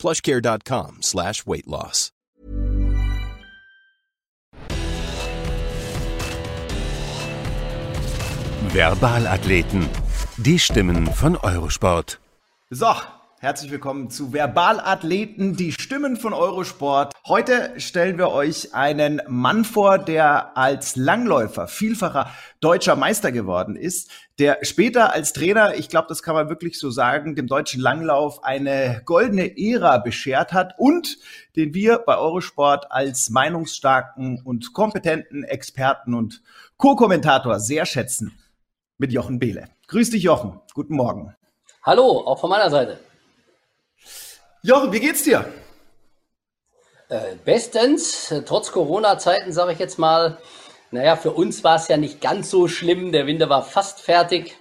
plushcare.com slash weight loss. Verbalathleten. Die Stimmen von Eurosport. So, herzlich willkommen zu Verbalathleten, die Stimmen von Eurosport. Heute stellen wir euch einen Mann vor, der als Langläufer vielfacher deutscher Meister geworden ist, der später als Trainer, ich glaube, das kann man wirklich so sagen, dem deutschen Langlauf eine goldene Ära beschert hat und den wir bei Eurosport als meinungsstarken und kompetenten Experten und Co-Kommentator sehr schätzen mit Jochen Behle. Grüß dich, Jochen. Guten Morgen. Hallo, auch von meiner Seite. Jochen, wie geht's dir? Äh, bestens, trotz Corona-Zeiten sage ich jetzt mal. Naja, für uns war es ja nicht ganz so schlimm. Der Winter war fast fertig.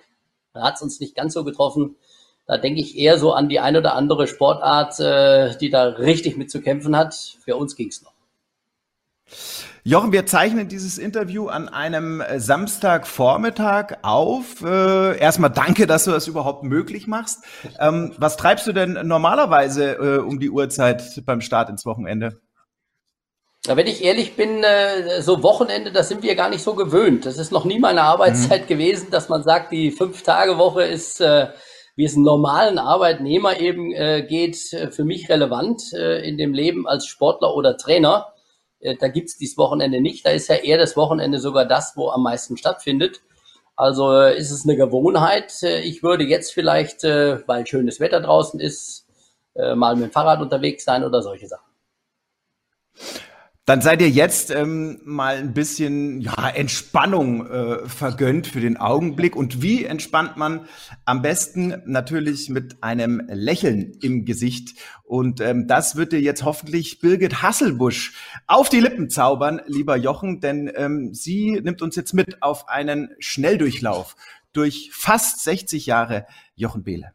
Da hat es uns nicht ganz so getroffen. Da denke ich eher so an die ein oder andere Sportart, äh, die da richtig mit zu kämpfen hat. Für uns ging es noch. Jochen, wir zeichnen dieses Interview an einem äh, Samstagvormittag auf. Äh, erstmal danke, dass du das überhaupt möglich machst. Ähm, was treibst du denn normalerweise äh, um die Uhrzeit beim Start ins Wochenende? Ja, wenn ich ehrlich bin, äh, so Wochenende, das sind wir gar nicht so gewöhnt. Das ist noch nie meine Arbeitszeit mhm. gewesen, dass man sagt, die Fünf-Tage-Woche ist, äh, wie es einen normalen Arbeitnehmer eben äh, geht, für mich relevant in dem Leben als Sportler oder Trainer. Äh, da gibt's dieses Wochenende nicht. Da ist ja eher das Wochenende sogar das, wo am meisten stattfindet. Also äh, ist es eine Gewohnheit. Äh, ich würde jetzt vielleicht, weil schönes Wetter draußen ist, mal mit dem Fahrrad unterwegs sein oder solche Sachen. Dann seid ihr jetzt ähm, mal ein bisschen ja, Entspannung äh, vergönnt für den Augenblick. Und wie entspannt man am besten? Natürlich mit einem Lächeln im Gesicht. Und ähm, das wird dir jetzt hoffentlich Birgit Hasselbusch auf die Lippen zaubern, lieber Jochen, denn ähm, sie nimmt uns jetzt mit auf einen Schnelldurchlauf durch fast 60 Jahre Jochen Behle.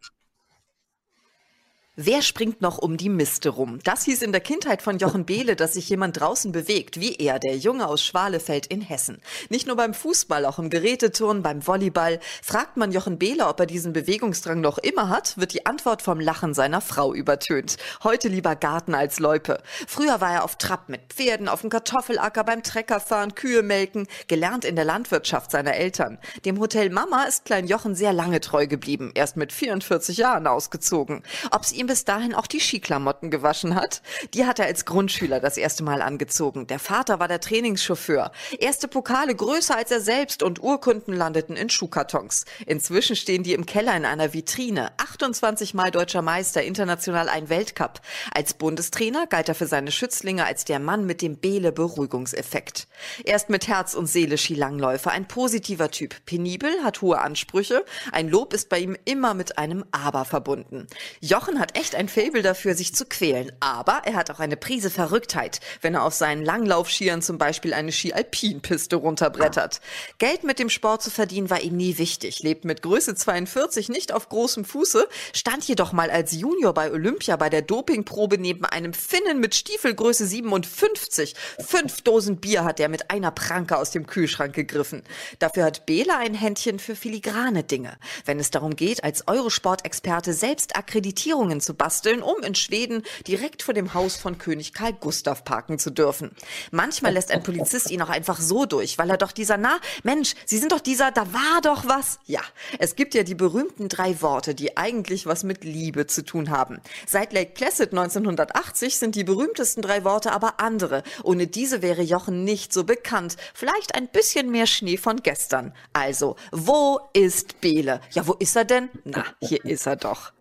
Wer springt noch um die Miste rum? Das hieß in der Kindheit von Jochen Behle, dass sich jemand draußen bewegt, wie er, der Junge aus Schwalefeld in Hessen. Nicht nur beim Fußball, auch im Geräteturnen, beim Volleyball. Fragt man Jochen Behle, ob er diesen Bewegungsdrang noch immer hat, wird die Antwort vom Lachen seiner Frau übertönt. Heute lieber Garten als Loipe. Früher war er auf Trab mit Pferden, auf dem Kartoffelacker, beim Treckerfahren, Kühe melken, gelernt in der Landwirtschaft seiner Eltern. Dem Hotel Mama ist Klein Jochen sehr lange treu geblieben, erst mit 44 Jahren ausgezogen. Ob's ihm bis dahin auch die Skiklamotten gewaschen hat. Die hat er als Grundschüler das erste Mal angezogen. Der Vater war der Trainingschauffeur. Erste Pokale größer als er selbst und Urkunden landeten in Schuhkartons. Inzwischen stehen die im Keller in einer Vitrine. 28 Mal deutscher Meister, international ein Weltcup. Als Bundestrainer galt er für seine Schützlinge als der Mann mit dem Behle-Beruhigungseffekt. Er ist mit Herz und Seele Skilangläufer, ein positiver Typ. Penibel, hat hohe Ansprüche. Ein Lob ist bei ihm immer mit einem Aber verbunden. Jochen hat echt ein Faible dafür, sich zu quälen. Aber er hat auch eine Prise Verrücktheit, wenn er auf seinen Langlaufskiern zum Beispiel eine Ski-Alpin-Piste runterbrettert. Geld mit dem Sport zu verdienen war ihm nie wichtig, lebt mit Größe 42 nicht auf großem Fuße, stand jedoch mal als Junior bei Olympia bei der Dopingprobe neben einem Finnen mit Stiefelgröße 57. Fünf Dosen Bier hat er mit einer Pranke aus dem Kühlschrank gegriffen. Dafür hat Bela ein Händchen für filigrane Dinge. Wenn es darum geht, als Eurosport-Experte selbst Akkreditierungen zu basteln, um in Schweden direkt vor dem Haus von König Karl Gustav parken zu dürfen. Manchmal lässt ein Polizist ihn auch einfach so durch, weil er doch dieser, na, Mensch, Sie sind doch dieser, da war doch was. Ja, es gibt ja die berühmten drei Worte, die eigentlich was mit Liebe zu tun haben. Seit Lake Placid 1980 sind die berühmtesten drei Worte aber andere. Ohne diese wäre Jochen nicht so bekannt. Vielleicht ein bisschen mehr Schnee von gestern. Also, wo ist Bele? Ja, wo ist er denn? Na, hier ist er doch.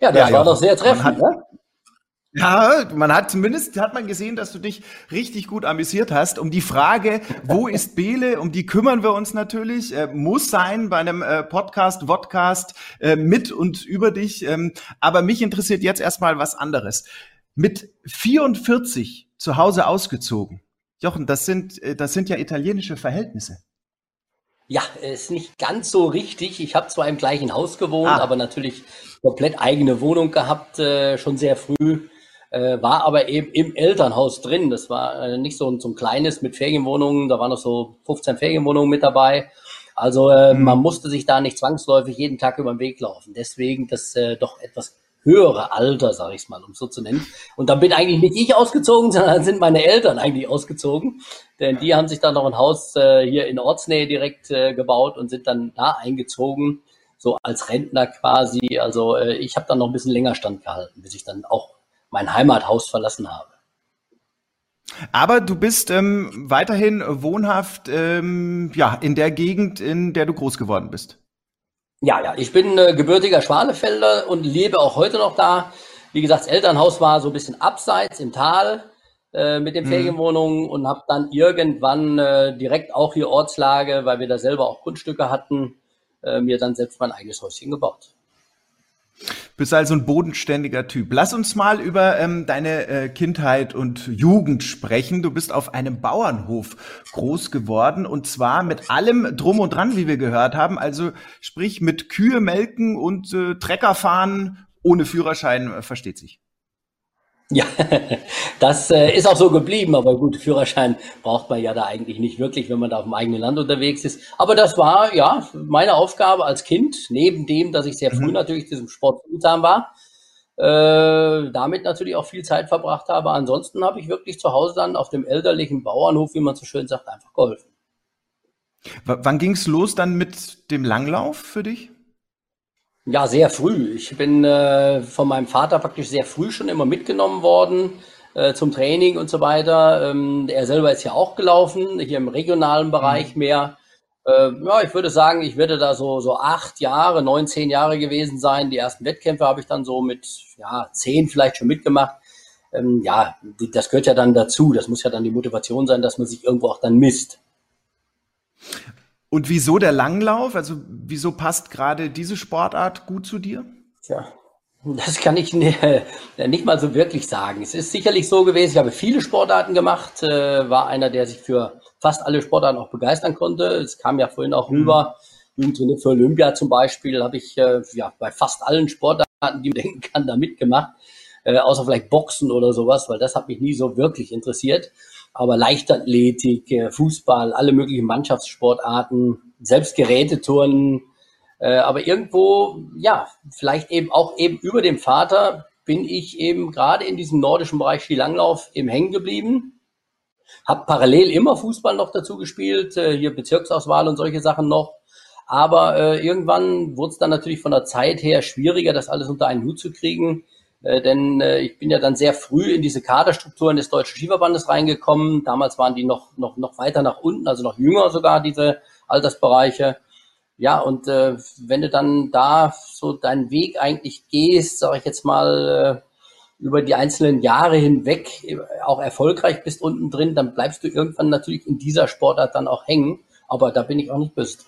Ja, das ja, war doch sehr treffend, hat, ne? Ja, man hat zumindest hat man gesehen, dass du dich richtig gut amüsiert hast. Um die Frage, wo ist Bele, um die kümmern wir uns natürlich. Äh, muss sein bei einem äh, Podcast, Vodcast äh, mit und über dich. Ähm, aber mich interessiert jetzt erstmal was anderes. mit 44 zu Hause ausgezogen. Jochen, das sind, äh, das sind ja italienische Verhältnisse. Ja, ist nicht ganz so richtig. Ich habe zwar im gleichen Haus gewohnt, ah. aber natürlich komplett eigene Wohnung gehabt, äh, schon sehr früh. Äh, war aber eben im Elternhaus drin. Das war äh, nicht so ein, so ein kleines mit Ferienwohnungen, da waren noch so 15 Ferienwohnungen mit dabei. Also äh, mhm. man musste sich da nicht zwangsläufig jeden Tag über den Weg laufen. Deswegen das äh, doch etwas höhere Alter, sage ich mal, um so zu nennen. Und dann bin eigentlich nicht ich ausgezogen, sondern sind meine Eltern eigentlich ausgezogen. Denn die haben sich dann noch ein Haus äh, hier in Ortsnähe direkt äh, gebaut und sind dann da eingezogen, so als Rentner quasi. Also äh, ich habe dann noch ein bisschen länger standgehalten, bis ich dann auch mein Heimathaus verlassen habe. Aber du bist ähm, weiterhin wohnhaft ähm, ja, in der Gegend, in der du groß geworden bist. Ja, ja, ich bin äh, gebürtiger Schwalefelder und lebe auch heute noch da. Wie gesagt, das Elternhaus war so ein bisschen abseits im Tal äh, mit den mhm. Ferienwohnungen und habe dann irgendwann äh, direkt auch hier Ortslage, weil wir da selber auch Grundstücke hatten, äh, mir dann selbst mein eigenes Häuschen gebaut. Bist also ein bodenständiger Typ. Lass uns mal über ähm, deine äh, Kindheit und Jugend sprechen. Du bist auf einem Bauernhof groß geworden und zwar mit allem drum und dran, wie wir gehört haben. Also sprich mit Kühe melken und äh, Trecker fahren ohne Führerschein, äh, versteht sich. Ja, das äh, ist auch so geblieben, aber gut, Führerschein braucht man ja da eigentlich nicht wirklich, wenn man da auf dem eigenen Land unterwegs ist. Aber das war ja meine Aufgabe als Kind, neben dem, dass ich sehr früh mhm. natürlich diesem Sport zugetan war, äh, damit natürlich auch viel Zeit verbracht habe. Ansonsten habe ich wirklich zu Hause dann auf dem elterlichen Bauernhof, wie man so schön sagt, einfach geholfen. W wann ging's los dann mit dem Langlauf für dich? Ja, sehr früh. Ich bin äh, von meinem Vater praktisch sehr früh schon immer mitgenommen worden äh, zum Training und so weiter. Ähm, er selber ist ja auch gelaufen, hier im regionalen Bereich mhm. mehr. Äh, ja, ich würde sagen, ich werde da so, so acht Jahre, neun, zehn Jahre gewesen sein. Die ersten Wettkämpfe habe ich dann so mit ja, zehn vielleicht schon mitgemacht. Ähm, ja, das gehört ja dann dazu. Das muss ja dann die Motivation sein, dass man sich irgendwo auch dann misst. Und wieso der Langlauf? Also wieso passt gerade diese Sportart gut zu dir? Tja, das kann ich nicht mal so wirklich sagen. Es ist sicherlich so gewesen, ich habe viele Sportarten gemacht, äh, war einer, der sich für fast alle Sportarten auch begeistern konnte. Es kam ja vorhin auch rüber, mhm. für Olympia zum Beispiel, habe ich äh, ja, bei fast allen Sportarten, die man denken kann, da mitgemacht. Äh, außer vielleicht Boxen oder sowas, weil das hat mich nie so wirklich interessiert aber Leichtathletik, äh, Fußball, alle möglichen Mannschaftssportarten, selbst Geräteturnen. Äh, aber irgendwo, ja, vielleicht eben auch eben über dem Vater bin ich eben gerade in diesem nordischen Bereich Skilanglauf eben hängen geblieben. Hab parallel immer Fußball noch dazu gespielt, äh, hier Bezirksauswahl und solche Sachen noch. Aber äh, irgendwann wurde es dann natürlich von der Zeit her schwieriger, das alles unter einen Hut zu kriegen. Äh, denn äh, ich bin ja dann sehr früh in diese Kaderstrukturen des Deutschen Skiverbandes reingekommen. Damals waren die noch, noch, noch weiter nach unten, also noch jünger sogar, diese Altersbereiche. Ja, und äh, wenn du dann da so deinen Weg eigentlich gehst, sage ich jetzt mal, äh, über die einzelnen Jahre hinweg äh, auch erfolgreich bist unten drin, dann bleibst du irgendwann natürlich in dieser Sportart dann auch hängen. Aber da bin ich auch nicht böse.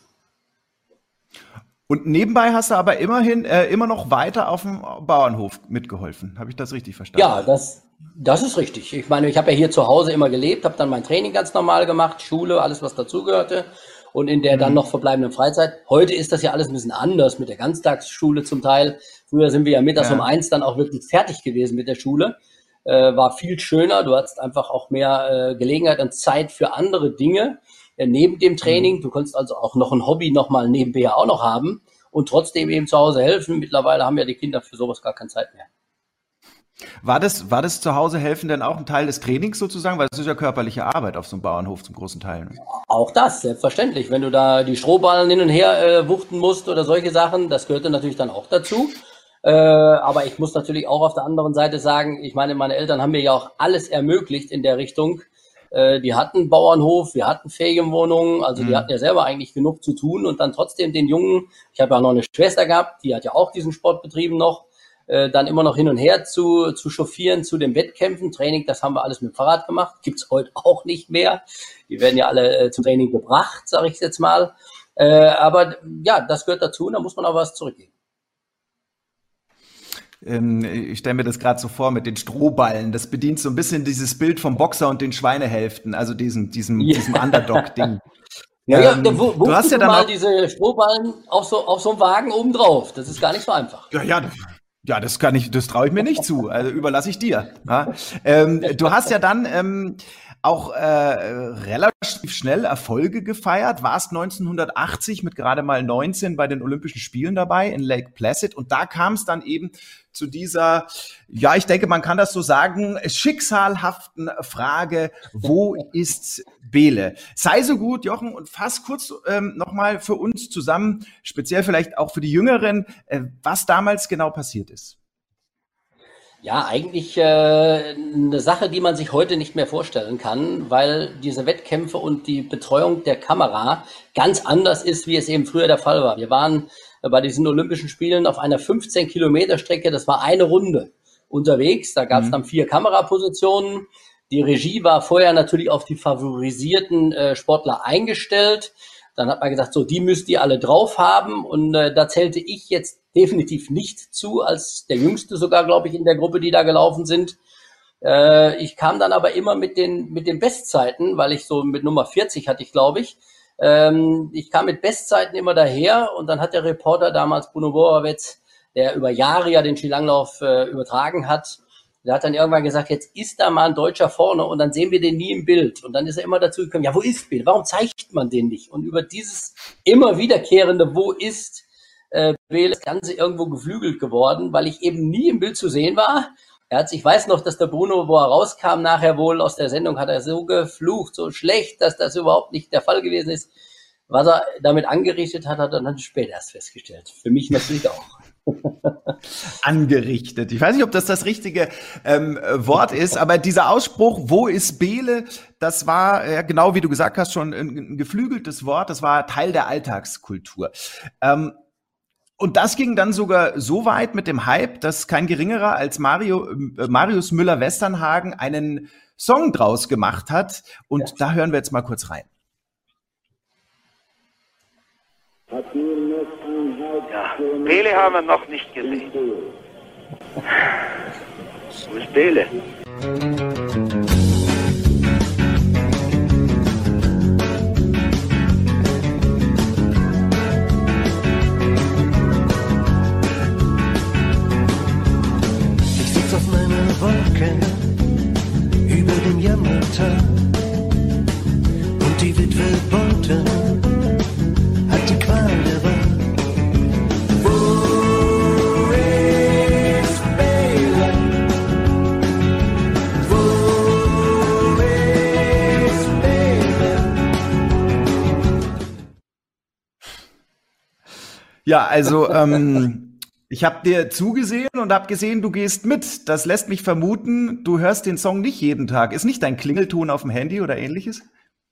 Und nebenbei hast du aber immerhin äh, immer noch weiter auf dem Bauernhof mitgeholfen. Habe ich das richtig verstanden? Ja, das, das ist richtig. Ich meine, ich habe ja hier zu Hause immer gelebt, habe dann mein Training ganz normal gemacht, Schule, alles was dazugehörte. Und in der dann mhm. noch verbleibenden Freizeit. Heute ist das ja alles ein bisschen anders mit der Ganztagsschule zum Teil. Früher sind wir ja mittags ja. um eins dann auch wirklich fertig gewesen mit der Schule. Äh, war viel schöner. Du hattest einfach auch mehr äh, Gelegenheit und Zeit für andere Dinge neben dem Training. Mhm. Du kannst also auch noch ein Hobby nochmal nebenbei auch noch haben und trotzdem eben zu Hause helfen. Mittlerweile haben ja die Kinder für sowas gar keine Zeit mehr. War das, war das zu Hause helfen denn auch ein Teil des Trainings sozusagen? Weil es ist ja körperliche Arbeit auf so einem Bauernhof zum großen Teil. Ne? Auch das, selbstverständlich. Wenn du da die Strohballen hin und her äh, wuchten musst oder solche Sachen, das gehörte natürlich dann auch dazu. Äh, aber ich muss natürlich auch auf der anderen Seite sagen, ich meine, meine Eltern haben mir ja auch alles ermöglicht in der Richtung, äh, die hatten Bauernhof, wir hatten Ferienwohnungen, also mhm. die hatten ja selber eigentlich genug zu tun und dann trotzdem den Jungen, ich habe ja noch eine Schwester gehabt, die hat ja auch diesen Sport betrieben noch, äh, dann immer noch hin und her zu, zu chauffieren, zu den Wettkämpfen, Training, das haben wir alles mit Fahrrad gemacht, gibt's heute auch nicht mehr. Die werden ja alle äh, zum Training gebracht, sage ich jetzt mal. Äh, aber ja, das gehört dazu und da muss man auch was zurückgeben. Ähm, ich stelle mir das gerade so vor mit den Strohballen. Das bedient so ein bisschen dieses Bild vom Boxer und den Schweinehälften, also diesem, diesem, ja. diesem Underdog-Ding. Ja, ja, ähm, wo, wo du hast ja dann mal diese Strohballen auf so, auf so einem Wagen oben drauf. Das ist gar nicht so einfach. Ja, ja, ja, das kann ich, das traue ich mir nicht zu. Also überlasse ich dir. Ja? Ähm, du hast ja dann ähm, auch äh, relativ schnell Erfolge gefeiert, warst 1980 mit gerade mal 19 bei den Olympischen Spielen dabei in Lake Placid und da kam es dann eben zu dieser, ja, ich denke, man kann das so sagen, schicksalhaften Frage, wo ist Bele? Sei so gut, Jochen, und fass kurz ähm, nochmal für uns zusammen, speziell vielleicht auch für die Jüngeren, äh, was damals genau passiert ist. Ja, eigentlich äh, eine Sache, die man sich heute nicht mehr vorstellen kann, weil diese Wettkämpfe und die Betreuung der Kamera ganz anders ist, wie es eben früher der Fall war. Wir waren bei diesen Olympischen Spielen auf einer 15 Kilometer Strecke, das war eine Runde unterwegs. Da gab es mhm. dann vier Kamerapositionen. Die Regie war vorher natürlich auf die favorisierten äh, Sportler eingestellt. Dann hat man gesagt, so, die müsst ihr alle drauf haben. Und äh, da zählte ich jetzt definitiv nicht zu, als der Jüngste sogar, glaube ich, in der Gruppe, die da gelaufen sind. Äh, ich kam dann aber immer mit den, mit den Bestzeiten, weil ich so mit Nummer 40 hatte ich, glaube ich. Ähm, ich kam mit Bestzeiten immer daher und dann hat der Reporter damals, Bruno Borawetz, der über Jahre ja den Skilanglauf äh, übertragen hat, der hat dann irgendwann gesagt, jetzt ist da mal ein Deutscher vorne und dann sehen wir den nie im Bild. Und dann ist er immer dazu gekommen, ja, wo ist Bild? Warum zeigt man den nicht? Und über dieses immer wiederkehrende Wo ist, äh, das Ganze irgendwo geflügelt geworden, weil ich eben nie im Bild zu sehen war. Ich weiß noch, dass der Bruno, wo er rauskam, nachher wohl aus der Sendung, hat er so geflucht, so schlecht, dass das überhaupt nicht der Fall gewesen ist. Was er damit angerichtet hat, hat er dann später erst festgestellt. Für mich natürlich auch. Angerichtet. Ich weiß nicht, ob das das richtige ähm, Wort ist, aber dieser Ausspruch, wo ist Bele, das war, ja, genau wie du gesagt hast, schon ein, ein geflügeltes Wort, das war Teil der Alltagskultur. Ähm, und das ging dann sogar so weit mit dem Hype, dass kein geringerer als Mario, äh, Marius Müller-Westernhagen einen Song draus gemacht hat. Und ja. da hören wir jetzt mal kurz rein. Ja, Pele haben wir noch nicht gesehen. Wo ist Pele? Jammertal. Und die Witwe Bolton hat die Qual der Wahl. Ja, also ähm, ich habe dir zugesehen und habe gesehen, du gehst mit. Das lässt mich vermuten, du hörst den Song nicht jeden Tag. Ist nicht dein Klingelton auf dem Handy oder ähnliches?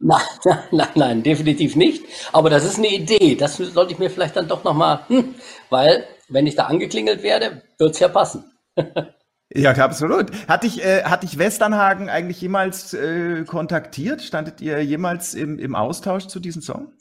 Nein, nein, nein, definitiv nicht. Aber das ist eine Idee. Das sollte ich mir vielleicht dann doch nochmal, hm, weil wenn ich da angeklingelt werde, wird's ja passen. ja, absolut. Hat dich, äh, hat dich Westernhagen eigentlich jemals äh, kontaktiert? Standet ihr jemals im, im Austausch zu diesem Song?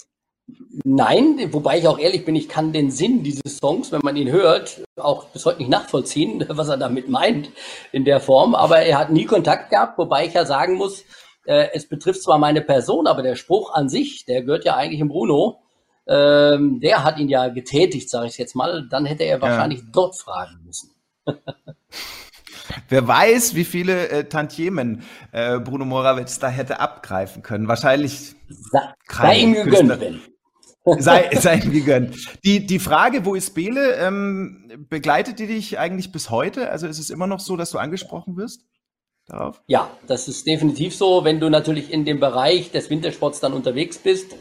Nein, wobei ich auch ehrlich bin, ich kann den Sinn dieses Songs, wenn man ihn hört, auch bis heute nicht nachvollziehen, was er damit meint in der Form. Aber er hat nie Kontakt gehabt, wobei ich ja sagen muss, äh, es betrifft zwar meine Person, aber der Spruch an sich, der gehört ja eigentlich im Bruno. Ähm, der hat ihn ja getätigt, sage ich jetzt mal. Dann hätte er wahrscheinlich ja. dort fragen müssen. Wer weiß, wie viele äh, Tantiemen äh, Bruno Morawitz da hätte abgreifen können. Wahrscheinlich sei, ihm gegönnt. Sei, sei ihm gegönnt. Die, die Frage, wo ist Bele, ähm, begleitet die dich eigentlich bis heute? Also ist es immer noch so, dass du angesprochen wirst? Darauf? Ja, das ist definitiv so. Wenn du natürlich in dem Bereich des Wintersports dann unterwegs bist,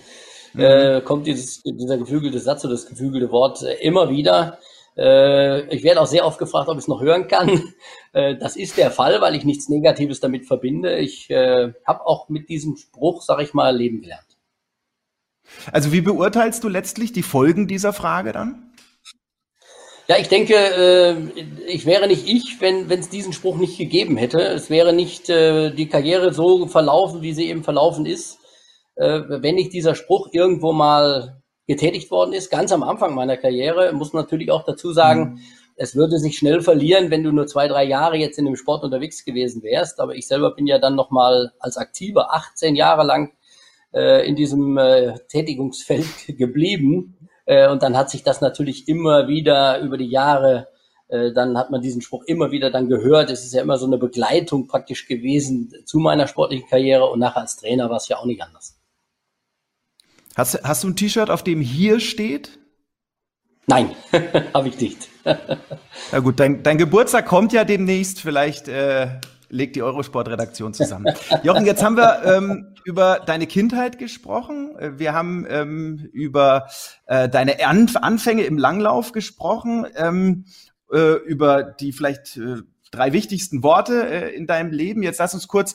mhm. äh, kommt dieses, dieser geflügelte Satz oder das geflügelte Wort äh, immer wieder. Äh, ich werde auch sehr oft gefragt, ob ich es noch hören kann. Äh, das ist der Fall, weil ich nichts Negatives damit verbinde. Ich äh, habe auch mit diesem Spruch, sag ich mal, leben gelernt. Also wie beurteilst du letztlich die Folgen dieser Frage dann? Ja, ich denke, äh, ich wäre nicht ich, wenn es diesen Spruch nicht gegeben hätte. Es wäre nicht äh, die Karriere so verlaufen, wie sie eben verlaufen ist, äh, wenn nicht dieser Spruch irgendwo mal getätigt worden ist. Ganz am Anfang meiner Karriere muss man natürlich auch dazu sagen, mhm. es würde sich schnell verlieren, wenn du nur zwei, drei Jahre jetzt in dem Sport unterwegs gewesen wärst. Aber ich selber bin ja dann nochmal als Aktiver 18 Jahre lang äh, in diesem äh, Tätigungsfeld geblieben. Äh, und dann hat sich das natürlich immer wieder über die Jahre äh, dann hat man diesen Spruch immer wieder dann gehört. Es ist ja immer so eine Begleitung praktisch gewesen zu meiner sportlichen Karriere und nachher als Trainer war es ja auch nicht anders. Hast, hast du ein T-Shirt, auf dem hier steht? Nein, habe ich nicht. Na gut, dein, dein Geburtstag kommt ja demnächst. Vielleicht äh, legt die Eurosport-Redaktion zusammen. Jochen, jetzt haben wir ähm, über deine Kindheit gesprochen. Wir haben ähm, über äh, deine Anf Anfänge im Langlauf gesprochen. Ähm, äh, über die vielleicht äh, drei wichtigsten Worte äh, in deinem Leben. Jetzt lass uns kurz,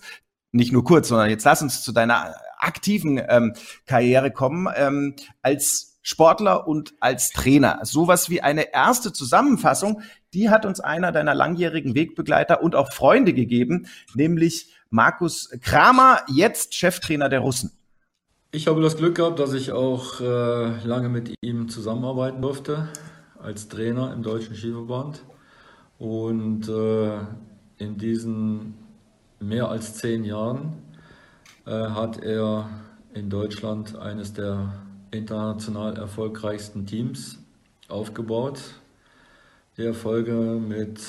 nicht nur kurz, sondern jetzt lass uns zu deiner aktiven ähm, Karriere kommen. Ähm, als Sportler und als Trainer. Sowas wie eine erste Zusammenfassung, die hat uns einer deiner langjährigen Wegbegleiter und auch Freunde gegeben, nämlich Markus Kramer, jetzt Cheftrainer der Russen. Ich habe das Glück gehabt, dass ich auch äh, lange mit ihm zusammenarbeiten durfte als Trainer im Deutschen Skiverband. Und äh, in diesen mehr als zehn Jahren äh, hat er in Deutschland eines der international erfolgreichsten Teams aufgebaut. Die Erfolge mit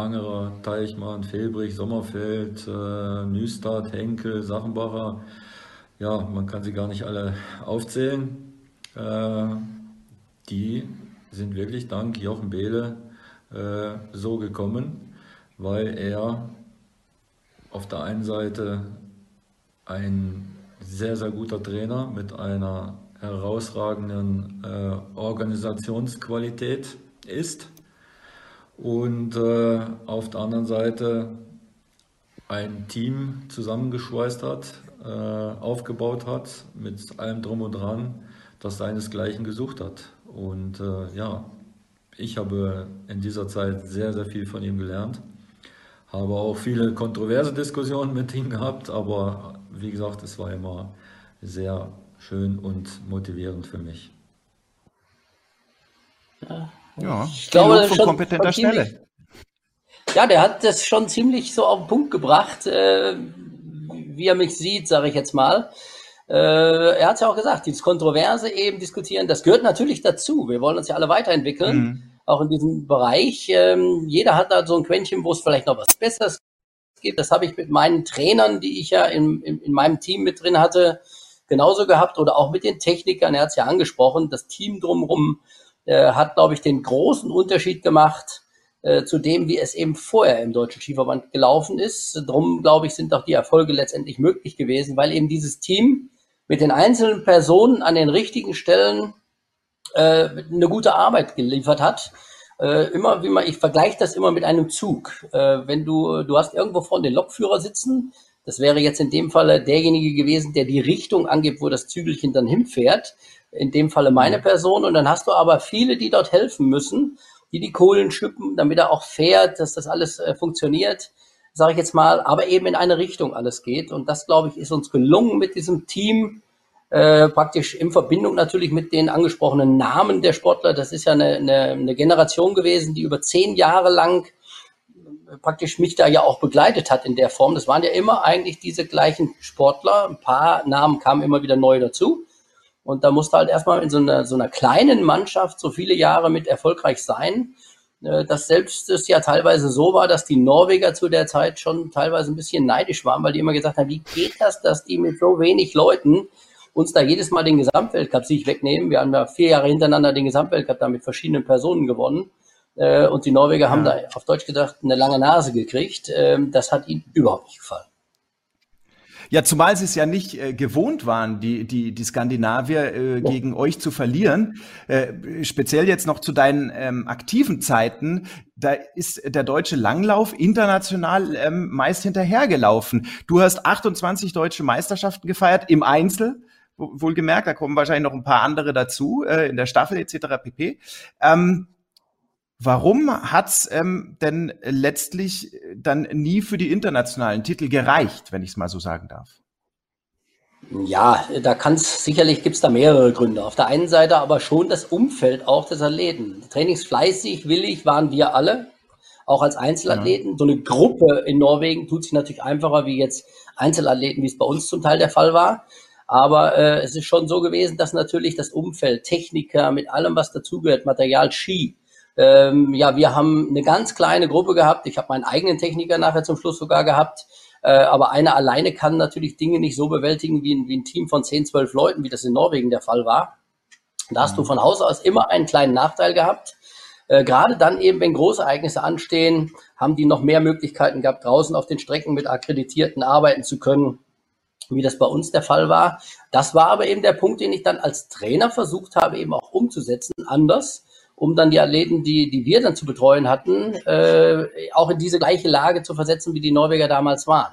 Angerer, Teichmann, Fehlbrich, Sommerfeld, äh, Nüstad, Henkel, Sachenbacher. Ja, man kann sie gar nicht alle aufzählen. Äh, die sind wirklich dank Jochen Behle äh, so gekommen, weil er auf der einen Seite ein sehr, sehr guter Trainer mit einer herausragenden äh, Organisationsqualität ist und äh, auf der anderen Seite ein Team zusammengeschweißt hat, äh, aufgebaut hat, mit allem drum und dran, das seinesgleichen gesucht hat. Und äh, ja, ich habe in dieser Zeit sehr, sehr viel von ihm gelernt. Habe auch viele kontroverse Diskussionen mit ihm gehabt, aber wie gesagt, es war immer sehr schön und motivierend für mich. Ja, ja ich glaube, von kompetenter Stelle. Ja, der hat das schon ziemlich so auf den Punkt gebracht, äh, wie er mich sieht, sage ich jetzt mal. Äh, er hat es ja auch gesagt, dieses Kontroverse eben diskutieren, das gehört natürlich dazu. Wir wollen uns ja alle weiterentwickeln, mhm. auch in diesem Bereich. Ähm, jeder hat da so ein Quäntchen, wo es vielleicht noch was Besseres gibt. Das habe ich mit meinen Trainern, die ich ja in, in, in meinem Team mit drin hatte, genauso gehabt oder auch mit den Technikern. Er hat es ja angesprochen, das Team drumherum äh, hat, glaube ich, den großen Unterschied gemacht äh, zu dem, wie es eben vorher im Deutschen Skiverband gelaufen ist. Drum, glaube ich, sind auch die Erfolge letztendlich möglich gewesen, weil eben dieses Team mit den einzelnen Personen an den richtigen Stellen äh, eine gute Arbeit geliefert hat. Äh, immer wie man, ich vergleiche das immer mit einem Zug. Äh, wenn du, du hast irgendwo vorne den Lokführer sitzen, das wäre jetzt in dem Falle derjenige gewesen, der die Richtung angibt, wo das Zügelchen dann hinfährt. In dem Falle meine. Person. Und dann hast du aber viele, die dort helfen müssen, die die Kohlen schippen, damit er auch fährt, dass das alles äh, funktioniert sage ich jetzt mal, aber eben in eine Richtung alles geht. Und das, glaube ich, ist uns gelungen mit diesem Team, äh, praktisch in Verbindung natürlich mit den angesprochenen Namen der Sportler. Das ist ja eine, eine, eine Generation gewesen, die über zehn Jahre lang äh, praktisch mich da ja auch begleitet hat in der Form. Das waren ja immer eigentlich diese gleichen Sportler. Ein paar Namen kamen immer wieder neu dazu. Und da musste halt erstmal in so einer, so einer kleinen Mannschaft so viele Jahre mit erfolgreich sein. Äh, dass selbst es ja teilweise so war, dass die Norweger zu der Zeit schon teilweise ein bisschen neidisch waren, weil die immer gesagt haben, wie geht das, dass die mit so wenig Leuten uns da jedes Mal den Gesamtweltcup sich wegnehmen. Wir haben ja vier Jahre hintereinander den Gesamtweltcup da mit verschiedenen Personen gewonnen. Äh, und die Norweger ja. haben da auf Deutsch gedacht eine lange Nase gekriegt. Ähm, das hat ihnen überhaupt nicht gefallen. Ja, zumal sie es ja nicht äh, gewohnt waren, die, die, die Skandinavier äh, ja. gegen euch zu verlieren. Äh, speziell jetzt noch zu deinen ähm, aktiven Zeiten. Da ist der deutsche Langlauf international ähm, meist hinterhergelaufen. Du hast 28 deutsche Meisterschaften gefeiert im Einzel. Wohlgemerkt, da kommen wahrscheinlich noch ein paar andere dazu, äh, in der Staffel etc. pp. Ähm, Warum hat's ähm, denn letztlich dann nie für die internationalen Titel gereicht, wenn ich es mal so sagen darf? Ja, da kann es sicherlich gibt's da mehrere Gründe. Auf der einen Seite aber schon das Umfeld auch des Athleten. Trainingsfleißig, willig waren wir alle, auch als Einzelathleten. So eine Gruppe in Norwegen tut sich natürlich einfacher wie jetzt Einzelathleten, wie es bei uns zum Teil der Fall war. Aber äh, es ist schon so gewesen, dass natürlich das Umfeld, Techniker, mit allem, was dazugehört, Material, Ski, ähm, ja, wir haben eine ganz kleine Gruppe gehabt. Ich habe meinen eigenen Techniker nachher zum Schluss sogar gehabt. Äh, aber einer alleine kann natürlich Dinge nicht so bewältigen wie ein, wie ein Team von 10, 12 Leuten, wie das in Norwegen der Fall war. Da hast du von Haus aus immer einen kleinen Nachteil gehabt. Äh, Gerade dann eben, wenn Großereignisse anstehen, haben die noch mehr Möglichkeiten gehabt, draußen auf den Strecken mit Akkreditierten arbeiten zu können, wie das bei uns der Fall war. Das war aber eben der Punkt, den ich dann als Trainer versucht habe, eben auch umzusetzen, anders, um dann die Athleten, die, die wir dann zu betreuen hatten, äh, auch in diese gleiche Lage zu versetzen, wie die Norweger damals waren.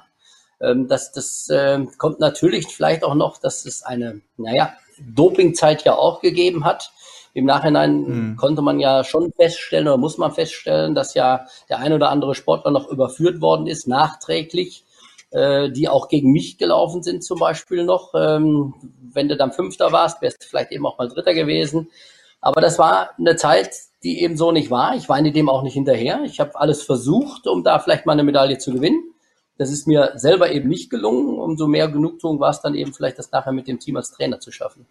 Ähm, das das äh, kommt natürlich vielleicht auch noch, dass es eine, naja, Dopingzeit ja auch gegeben hat. Im Nachhinein Mhm. konnte man ja schon feststellen oder muss man feststellen, dass ja der ein oder andere Sportler noch überführt worden ist, nachträglich, äh, die auch gegen mich gelaufen sind zum Beispiel noch. Ähm, wenn du dann Fünfter warst, wärst du vielleicht eben auch mal Dritter gewesen. Aber das war eine Zeit, die eben so nicht war. Ich weine dem auch nicht hinterher. Ich habe alles versucht, um da vielleicht mal eine Medaille zu gewinnen. Das ist mir selber eben nicht gelungen. Umso mehr Genugtuung war es dann eben vielleicht, das nachher mit dem Team als Trainer zu schaffen.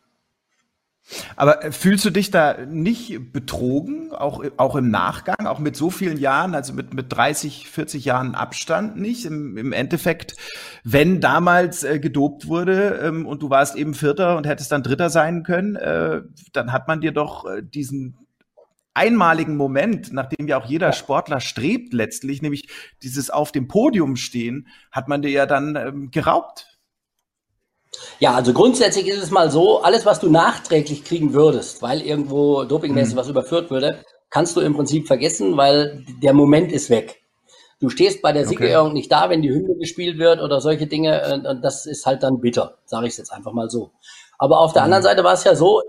Aber fühlst du dich da nicht betrogen, auch, auch im Nachgang, auch mit so vielen Jahren, also mit, mit 30, 40 Jahren Abstand nicht? Im, im Endeffekt, wenn damals äh, gedopt wurde ähm, und du warst eben Vierter und hättest dann Dritter sein können, äh, dann hat man dir doch äh, diesen einmaligen Moment, nach dem ja auch jeder Sportler strebt letztlich, nämlich dieses auf dem Podium stehen, hat man dir ja dann ähm, geraubt. Ja, also grundsätzlich ist es mal so, alles, was du nachträglich kriegen würdest, weil irgendwo dopingmäßig Mhm. was überführt würde, kannst du im Prinzip vergessen, weil der Moment ist weg. Du stehst bei der Okay. Siegerehrung nicht da, wenn die Hymne gespielt wird oder solche Dinge, und, und das ist halt dann bitter, sage ich jetzt einfach mal so. Aber auf der anderen Seite war es ja so,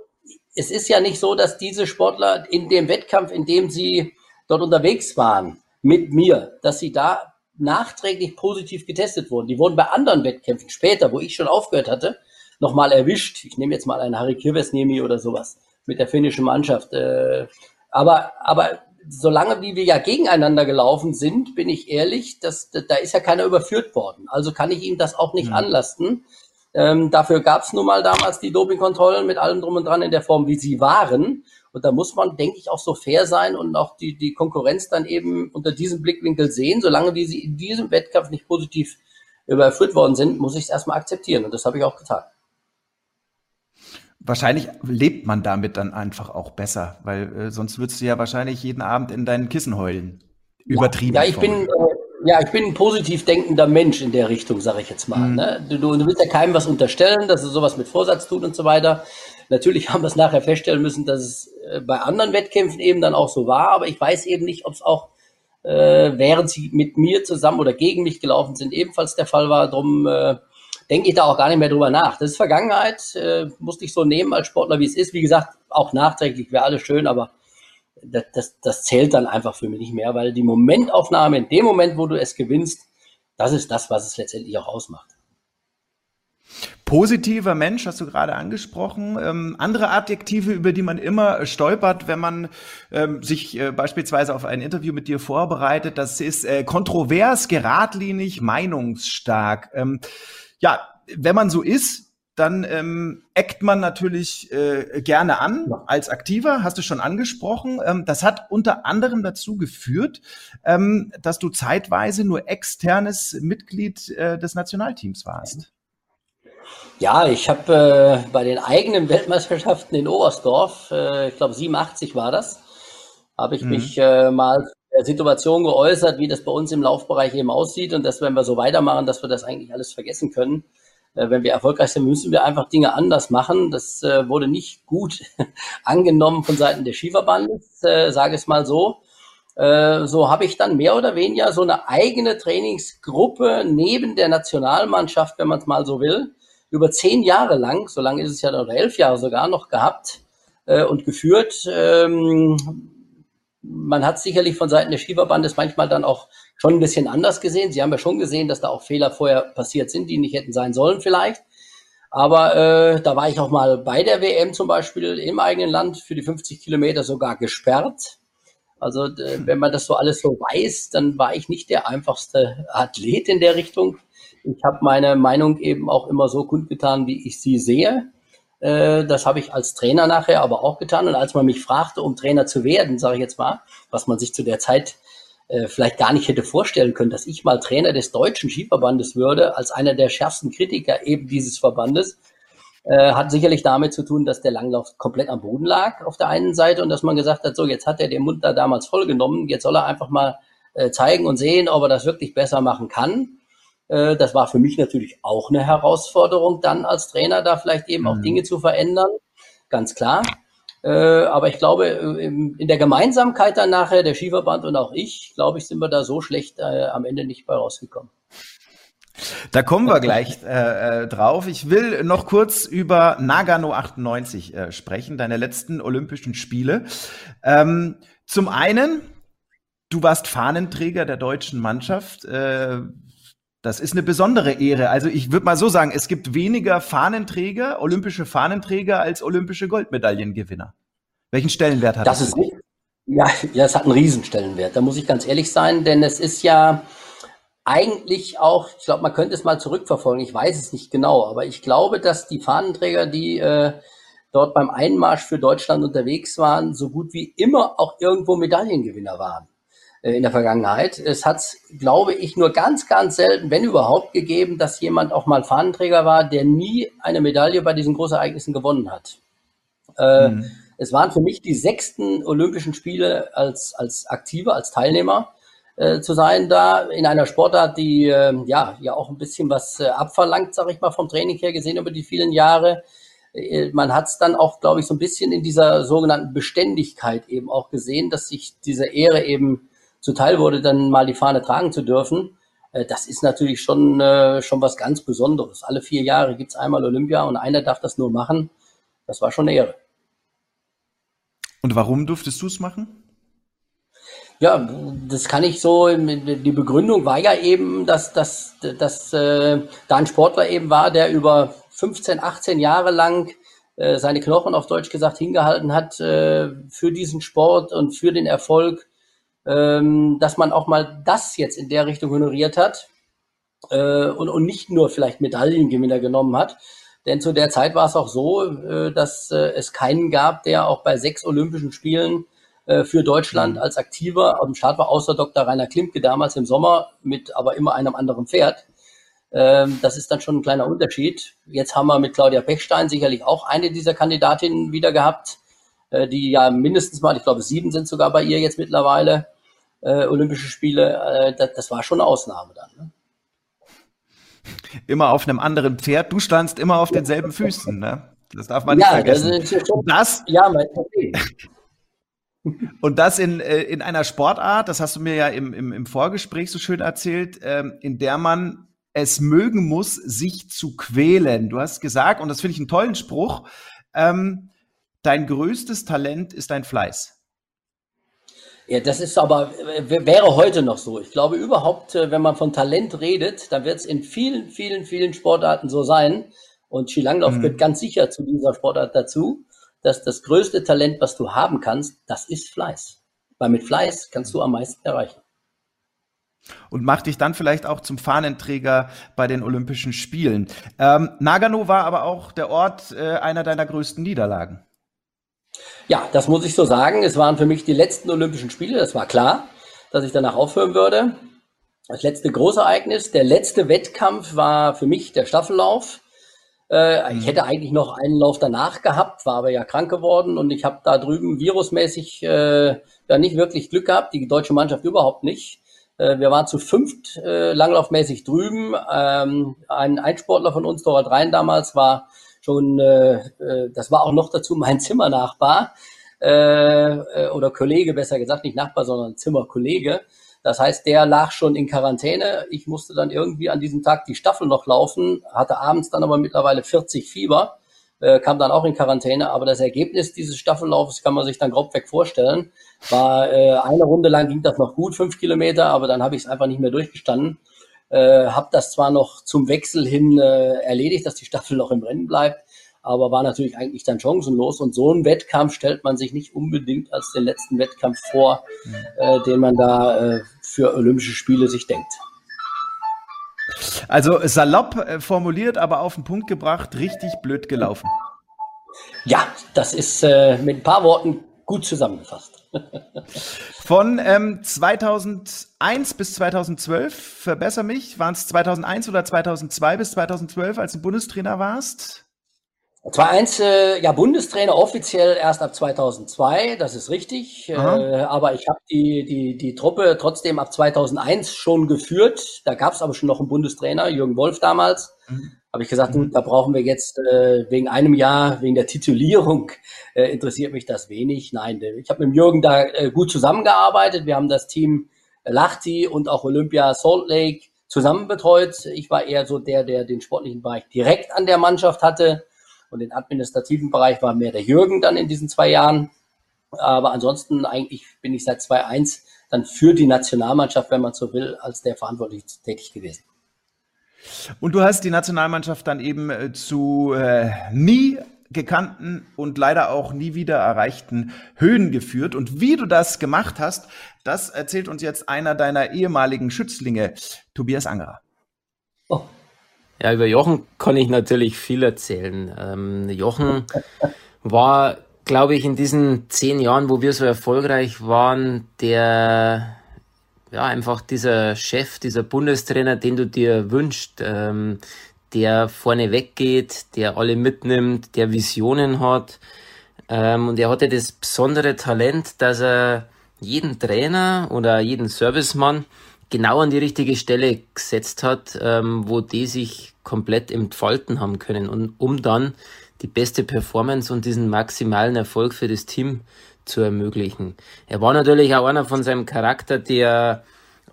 es ist ja nicht so, dass diese Sportler in dem Wettkampf, in dem sie dort unterwegs waren, mit mir, dass sie da nachträglich positiv getestet wurden. Die wurden bei anderen Wettkämpfen später, wo ich schon aufgehört hatte, nochmal erwischt. Ich nehme jetzt mal einen Harry Kirvesniemi oder sowas mit der finnischen Mannschaft. Äh, aber, aber solange wie wir ja gegeneinander gelaufen sind, bin ich ehrlich, dass, da ist ja keiner überführt worden. Also kann ich ihm das auch nicht Mhm. anlasten. Ähm, dafür gab es nun mal damals die Dopingkontrollen mit allem drum und dran in der Form, wie sie waren. Und da muss man, denke ich, auch so fair sein und auch die, die Konkurrenz dann eben unter diesem Blickwinkel sehen. Solange wie sie in diesem Wettkampf nicht positiv überführt worden sind, muss ich es erstmal akzeptieren. Und das habe ich auch getan. Wahrscheinlich lebt man damit dann einfach auch besser, weil äh, sonst würdest du ja wahrscheinlich jeden Abend in deinen Kissen heulen. Übertrieben. Ja, ich bin, äh, ja, ich bin ein positiv denkender Mensch in der Richtung, sage ich jetzt mal. Mhm. Ne? Du, du, willst ja keinem was unterstellen, dass er sowas mit Vorsatz tut und so weiter. Natürlich haben wir es nachher feststellen müssen, dass es äh, bei anderen Wettkämpfen eben dann auch so war, aber ich weiß eben nicht, ob es auch äh, während sie mit mir zusammen oder gegen mich gelaufen sind, ebenfalls der Fall war. Drum äh, denke ich da auch gar nicht mehr drüber nach. Das ist Vergangenheit, äh, musste ich so nehmen als Sportler, wie es ist. Wie gesagt, auch nachträglich wäre alles schön, aber das, das, das zählt dann einfach für mich nicht mehr, weil die Momentaufnahme in dem Moment, wo du es gewinnst, das ist das, was es letztendlich auch ausmacht. Positiver Mensch, hast du gerade angesprochen. Ähm, andere Adjektive, über die man immer stolpert, wenn man ähm, sich äh, beispielsweise auf ein Interview mit dir vorbereitet, das ist äh, kontrovers, geradlinig, meinungsstark. Ähm, ja, wenn man so ist, dann ähm, eckt man natürlich äh, gerne an als Aktiver, hast du schon angesprochen. Ähm, das hat unter anderem dazu geführt, ähm, dass du zeitweise nur externes Mitglied äh, des Nationalteams warst. Ja, ich habe äh, bei den eigenen Weltmeisterschaften in Oberstdorf, äh, ich glaube 87 war das, habe ich Mhm. mich äh, mal der Situation geäußert, wie das bei uns im Laufbereich eben aussieht und dass wenn wir so weitermachen, dass wir das eigentlich alles vergessen können. Äh, wenn wir erfolgreich sind, müssen wir einfach Dinge anders machen. Das äh, wurde nicht gut angenommen von Seiten des Skiverbandes, äh, sage es mal so. So habe ich dann mehr oder weniger so eine eigene Trainingsgruppe neben der Nationalmannschaft, wenn man es mal so will, über zehn Jahre lang, so lange ist es ja oder elf Jahre sogar noch gehabt äh, und geführt. Ähm, man hat sicherlich von Seiten des Skiverbandes manchmal dann auch schon ein bisschen anders gesehen. Sie haben ja schon gesehen, dass da auch Fehler vorher passiert sind, die nicht hätten sein sollen vielleicht. Aber äh, da war ich auch mal bei der WM zum Beispiel im eigenen Land für die 50 Kilometer sogar gesperrt. Also äh, wenn man das so alles so weiß, dann war ich nicht der einfachste Athlet in der Richtung. Ich habe meine Meinung eben auch immer so kundgetan, wie ich sie sehe. Äh, das habe ich als Trainer nachher aber auch getan. Und als man mich fragte, um Trainer zu werden, sage ich jetzt mal, was man sich zu der Zeit äh, vielleicht gar nicht hätte vorstellen können, dass ich mal Trainer des deutschen Skiverbandes würde, als einer der schärfsten Kritiker eben dieses Verbandes, äh, hat sicherlich damit zu tun, dass der Langlauf komplett am Boden lag auf der einen Seite und dass man gesagt hat, so jetzt hat er den Mund da damals vollgenommen, jetzt soll er einfach mal äh, zeigen und sehen, ob er das wirklich besser machen kann. Äh, das war für mich natürlich auch eine Herausforderung, dann als Trainer da vielleicht eben mhm. auch Dinge zu verändern, ganz klar. Äh, aber ich glaube, äh, in der Gemeinsamkeit dann nachher, der Skiverband und auch ich, glaube ich, sind wir da so schlecht äh, am Ende nicht bei rausgekommen. Da kommen wir gleich äh, äh, drauf. Ich will noch kurz über Nagano 98 äh, sprechen, deine letzten Olympischen Spiele. Ähm, zum einen, du warst Fahnenträger der deutschen Mannschaft. Äh, das ist eine besondere Ehre. Also ich würde mal so sagen, es gibt weniger Fahnenträger, olympische Fahnenträger als olympische Goldmedaillengewinner. Welchen Stellenwert hat das? Das ist ja, ja, es hat einen Riesenstellenwert. Da muss ich ganz ehrlich sein, denn es ist ja eigentlich auch, ich glaube, man könnte es mal zurückverfolgen. Ich weiß es nicht genau, aber ich glaube, dass die Fahnenträger, die äh, dort beim Einmarsch für Deutschland unterwegs waren, so gut wie immer auch irgendwo Medaillengewinner waren. Äh, in der Vergangenheit. Es hat, glaube ich, nur ganz, ganz selten, wenn überhaupt, gegeben, dass jemand auch mal Fahnenträger war, der nie eine Medaille bei diesen Großereignissen gewonnen hat. Äh, mhm. Es waren für mich die sechsten Olympischen Spiele als, als Aktive, als Teilnehmer äh, zu sein da in einer Sportart, die äh, ja ja auch ein bisschen was äh, abverlangt, sage ich mal, vom Training her gesehen über die vielen Jahre. Äh, man hat es dann auch, glaube ich, so ein bisschen in dieser sogenannten Beständigkeit eben auch gesehen, dass sich diese Ehre eben zuteil wurde, dann mal die Fahne tragen zu dürfen, äh, das ist natürlich schon, äh, schon was ganz Besonderes. Alle vier Jahre gibt's einmal Olympia und einer darf das nur machen. Das war schon eine Ehre. Und warum durftest du es machen? Ja, das kann ich so, die Begründung war ja eben, dass, dass, dass äh, da ein Sportler eben war, der über 15, 18 Jahre lang äh, seine Knochen auf Deutsch gesagt hingehalten hat äh, für diesen Sport und für den Erfolg ähm, dass man auch mal das jetzt in der Richtung honoriert hat äh, und, und nicht nur vielleicht Medaillengewinner genommen hat. Denn zu der Zeit war es auch so, äh, dass äh, es keinen gab, der auch bei sechs Olympischen Spielen äh, für Deutschland mhm. als Aktiver am Start war, außer Dr. Rainer Klimke damals im Sommer mit aber immer einem anderen Pferd. Ähm, das ist dann schon ein kleiner Unterschied. Jetzt haben wir mit Claudia Pechstein sicherlich auch eine dieser Kandidatinnen wieder gehabt, äh, die ja mindestens mal, ich glaube sieben sind sogar bei ihr jetzt mittlerweile, äh, Olympische Spiele, äh, das, das war schon eine Ausnahme dann. Ne? Immer auf einem anderen Pferd. Du standst immer auf denselben Füßen, ne? Das darf man nicht ja, vergessen. Das, ist schon, das, ja, mein Und das in, äh, in einer Sportart, das hast du mir ja im, im, im Vorgespräch so schön erzählt, ähm, in der man es mögen muss, sich zu quälen. Du hast gesagt, und das finde ich einen tollen Spruch, ähm, dein größtes Talent ist dein Fleiß. Ja, das ist aber, wäre heute noch so. Ich glaube überhaupt, äh, wenn man von Talent redet, dann wird es in vielen, vielen, vielen Sportarten so sein. Und Skilanglauf mhm. gehört ganz sicher zu dieser Sportart dazu, dass das größte Talent, was du haben kannst, das ist Fleiß. Weil mit Fleiß kannst du am meisten erreichen. Und macht dich dann vielleicht auch zum Fahnenträger bei den Olympischen Spielen. Ähm, Nagano war aber auch der Ort äh, einer deiner größten Niederlagen. Ja, das muss ich so sagen. Es waren für mich die letzten Olympischen Spiele. Das war klar, dass ich danach aufhören würde. Das letzte Großereignis, der letzte Wettkampf war für mich der Staffellauf. Äh, ich mhm. hätte eigentlich noch einen Lauf danach gehabt, war aber ja krank geworden und ich habe da drüben virusmäßig äh, ja nicht wirklich Glück gehabt, die deutsche Mannschaft überhaupt nicht. Äh, wir waren zu fünft äh, langlaufmäßig drüben. Ähm, ein Einsportler von uns, Dora Rhein damals, war schon, äh, äh, das war auch noch dazu mein Zimmernachbar äh, äh, oder Kollege, besser gesagt, nicht Nachbar, sondern Zimmerkollege. Das heißt, der lag schon in Quarantäne. Ich musste dann irgendwie an diesem Tag die Staffel noch laufen, hatte abends dann aber mittlerweile 40 Fieber, äh, kam dann auch in Quarantäne. Aber das Ergebnis dieses Staffellaufes kann man sich dann grob weg vorstellen. War äh, eine Runde lang ging das noch gut, fünf Kilometer, aber dann habe ich es einfach nicht mehr durchgestanden. Äh, habe das zwar noch zum Wechsel hin äh, erledigt, dass die Staffel noch im Rennen bleibt, aber war natürlich eigentlich dann chancenlos. Und so einen Wettkampf stellt man sich nicht unbedingt als den letzten Wettkampf vor, äh, den man da äh, für Olympische Spiele sich denkt. Also salopp äh, formuliert, aber auf den Punkt gebracht, richtig blöd gelaufen. Ja, das ist äh, mit ein paar Worten gut zusammengefasst. Von ähm, 2001 bis 2012, verbessere mich, waren es 2001 oder 2002 bis 2012, als du Bundestrainer warst? 2-1, äh, ja, Bundestrainer offiziell erst ab 2002, das ist richtig. Äh, aber ich habe die, die, die Truppe trotzdem ab 2001 schon geführt. Da gab es aber schon noch einen Bundestrainer, Jürgen Wolf damals. Habe ich gesagt, du, da brauchen wir jetzt äh, wegen einem Jahr, wegen der Titulierung, äh, interessiert mich das wenig. Nein, äh, ich habe mit Jürgen da äh, gut zusammengearbeitet. Wir haben das Team Lachti und auch Olympia Salt Lake zusammen betreut. Ich war eher so der, der den sportlichen Bereich direkt an der Mannschaft hatte. Und den administrativen Bereich war mehr der Jürgen dann in diesen zwei Jahren. Aber ansonsten eigentlich bin ich seit 2001 dann für die Nationalmannschaft, wenn man so will, als der verantwortlich tätig gewesen. Und du hast die Nationalmannschaft dann eben äh, zu äh, nie gekannten und leider auch nie wieder erreichten Höhen geführt. Und wie du das gemacht hast, das erzählt uns jetzt einer deiner ehemaligen Schützlinge, Tobias Angerer. Oh, Ja, über Jochen kann ich natürlich viel erzählen. Ähm, Jochen war, glaube ich, in diesen zehn Jahren, wo wir so erfolgreich waren, der, ja, einfach dieser Chef, dieser Bundestrainer, den du dir wünschst, ähm, der vorne weggeht, der alle mitnimmt, der Visionen hat. Ähm, und er hatte das besondere Talent, dass er jeden Trainer oder jeden Servicemann genau an die richtige Stelle gesetzt hat, ähm, wo die sich komplett entfalten haben können und um dann die beste Performance und diesen maximalen Erfolg für das Team zu ermöglichen. Er war natürlich auch einer von seinem Charakter, der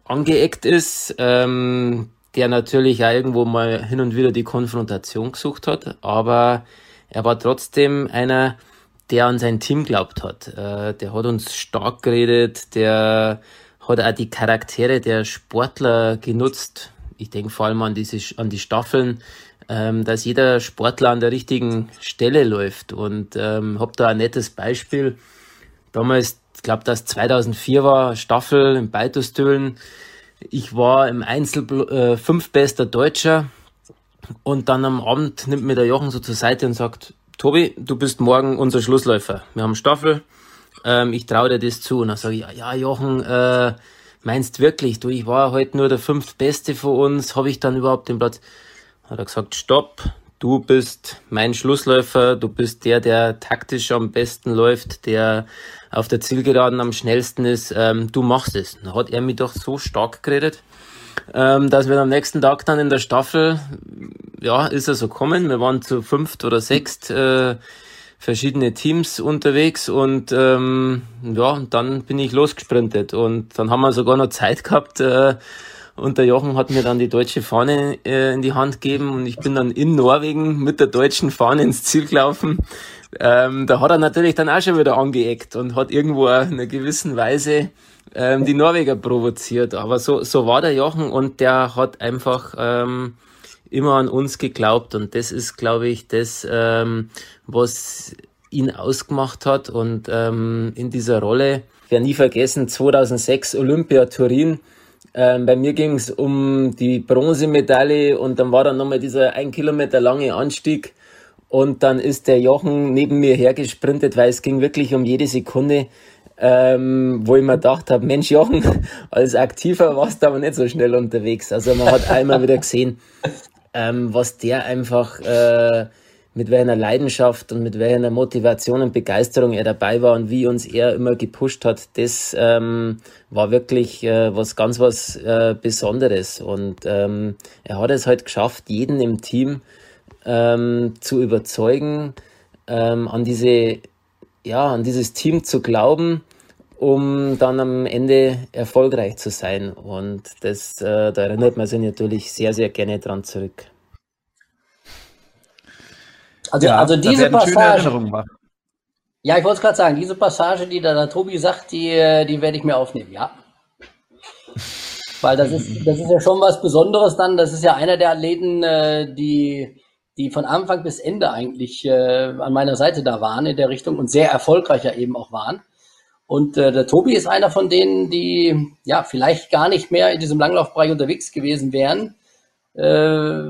angeeckt ist, ähm, der natürlich auch irgendwo mal hin und wieder die Konfrontation gesucht hat, aber er war trotzdem einer, der an sein Team glaubt hat. Äh, der hat uns stark geredet, der hat auch die Charaktere der Sportler genutzt. Ich denke vor allem an diese an die Staffeln, ähm, dass jeder Sportler an der richtigen Stelle läuft. Und ähm, habe da ein nettes Beispiel. Damals, ich glaube, das 2004 war Staffel in Beitostölen. Ich war im Einzel äh, fünftbester Deutscher und dann am Abend nimmt mir der Jochen so zur Seite und sagt, Tobi, du bist morgen unser Schlussläufer. Wir haben Staffel, ähm, ich traue dir das zu. Und dann sage ich, ja, Jochen, äh, meinst wirklich, du, ich war heute nur der fünftbeste von uns, habe ich dann überhaupt den Platz? Hat er gesagt, stopp, du bist mein Schlussläufer, du bist der, der taktisch am besten läuft, der auf der Zielgeraden am schnellsten ist, ähm, du machst es. Dann hat er mich doch so stark geredet, ähm, dass wir am nächsten Tag dann in der Staffel, ja, ist er so kommen. Wir waren zu fünft oder sechst äh, verschiedene Teams unterwegs und ähm, ja, dann bin ich losgesprintet und dann haben wir sogar noch Zeit gehabt. Äh, und der Jochen hat mir dann die deutsche Fahne äh, in die Hand gegeben und ich bin dann in Norwegen mit der deutschen Fahne ins Ziel gelaufen. Ähm, da hat er natürlich dann auch schon wieder angeeckt und hat irgendwo in einer gewissen Weise ähm, die Norweger provoziert. Aber so, so war der Jochen und der hat einfach ähm, immer an uns geglaubt und das ist, glaube ich, das, ähm, was ihn ausgemacht hat und ähm, in dieser Rolle. Ich werde nie vergessen, 2006 Olympia Turin. Ähm, bei mir ging es um die Bronzemedaille und dann war dann nochmal dieser ein Kilometer lange Anstieg und dann ist der Jochen neben mir hergesprintet, weil es ging wirklich um jede Sekunde, ähm, wo ich mir gedacht habe, Mensch Jochen, als Aktiver warst du aber nicht so schnell unterwegs. Also man hat einmal wieder gesehen, ähm, was der einfach äh, mit welcher Leidenschaft und mit welcher Motivation und Begeisterung er dabei war und wie uns er immer gepusht hat, das ähm, war wirklich äh, was ganz was äh, Besonderes. Und ähm, er hat es halt geschafft, jeden im Team ähm, zu überzeugen, ähm, an diese, ja, an dieses Team zu glauben, um dann am Ende erfolgreich zu sein. Und das, äh, da erinnert man sich natürlich sehr, sehr gerne dran zurück. Also, also da diese Passage, ja, ich wollte es gerade sagen, diese Passage, die da der Tobi sagt, die, äh, die werde ich mir aufnehmen, ja. Weil das ist, das ist ja schon was Besonderes dann. Das ist ja einer der Athleten, äh, die, die von Anfang bis Ende eigentlich äh, an meiner Seite da waren in der Richtung und sehr erfolgreich ja eben auch waren. Und äh, der Tobi ist einer von denen, die ja vielleicht gar nicht mehr in diesem Langlaufbereich unterwegs gewesen wären. Äh,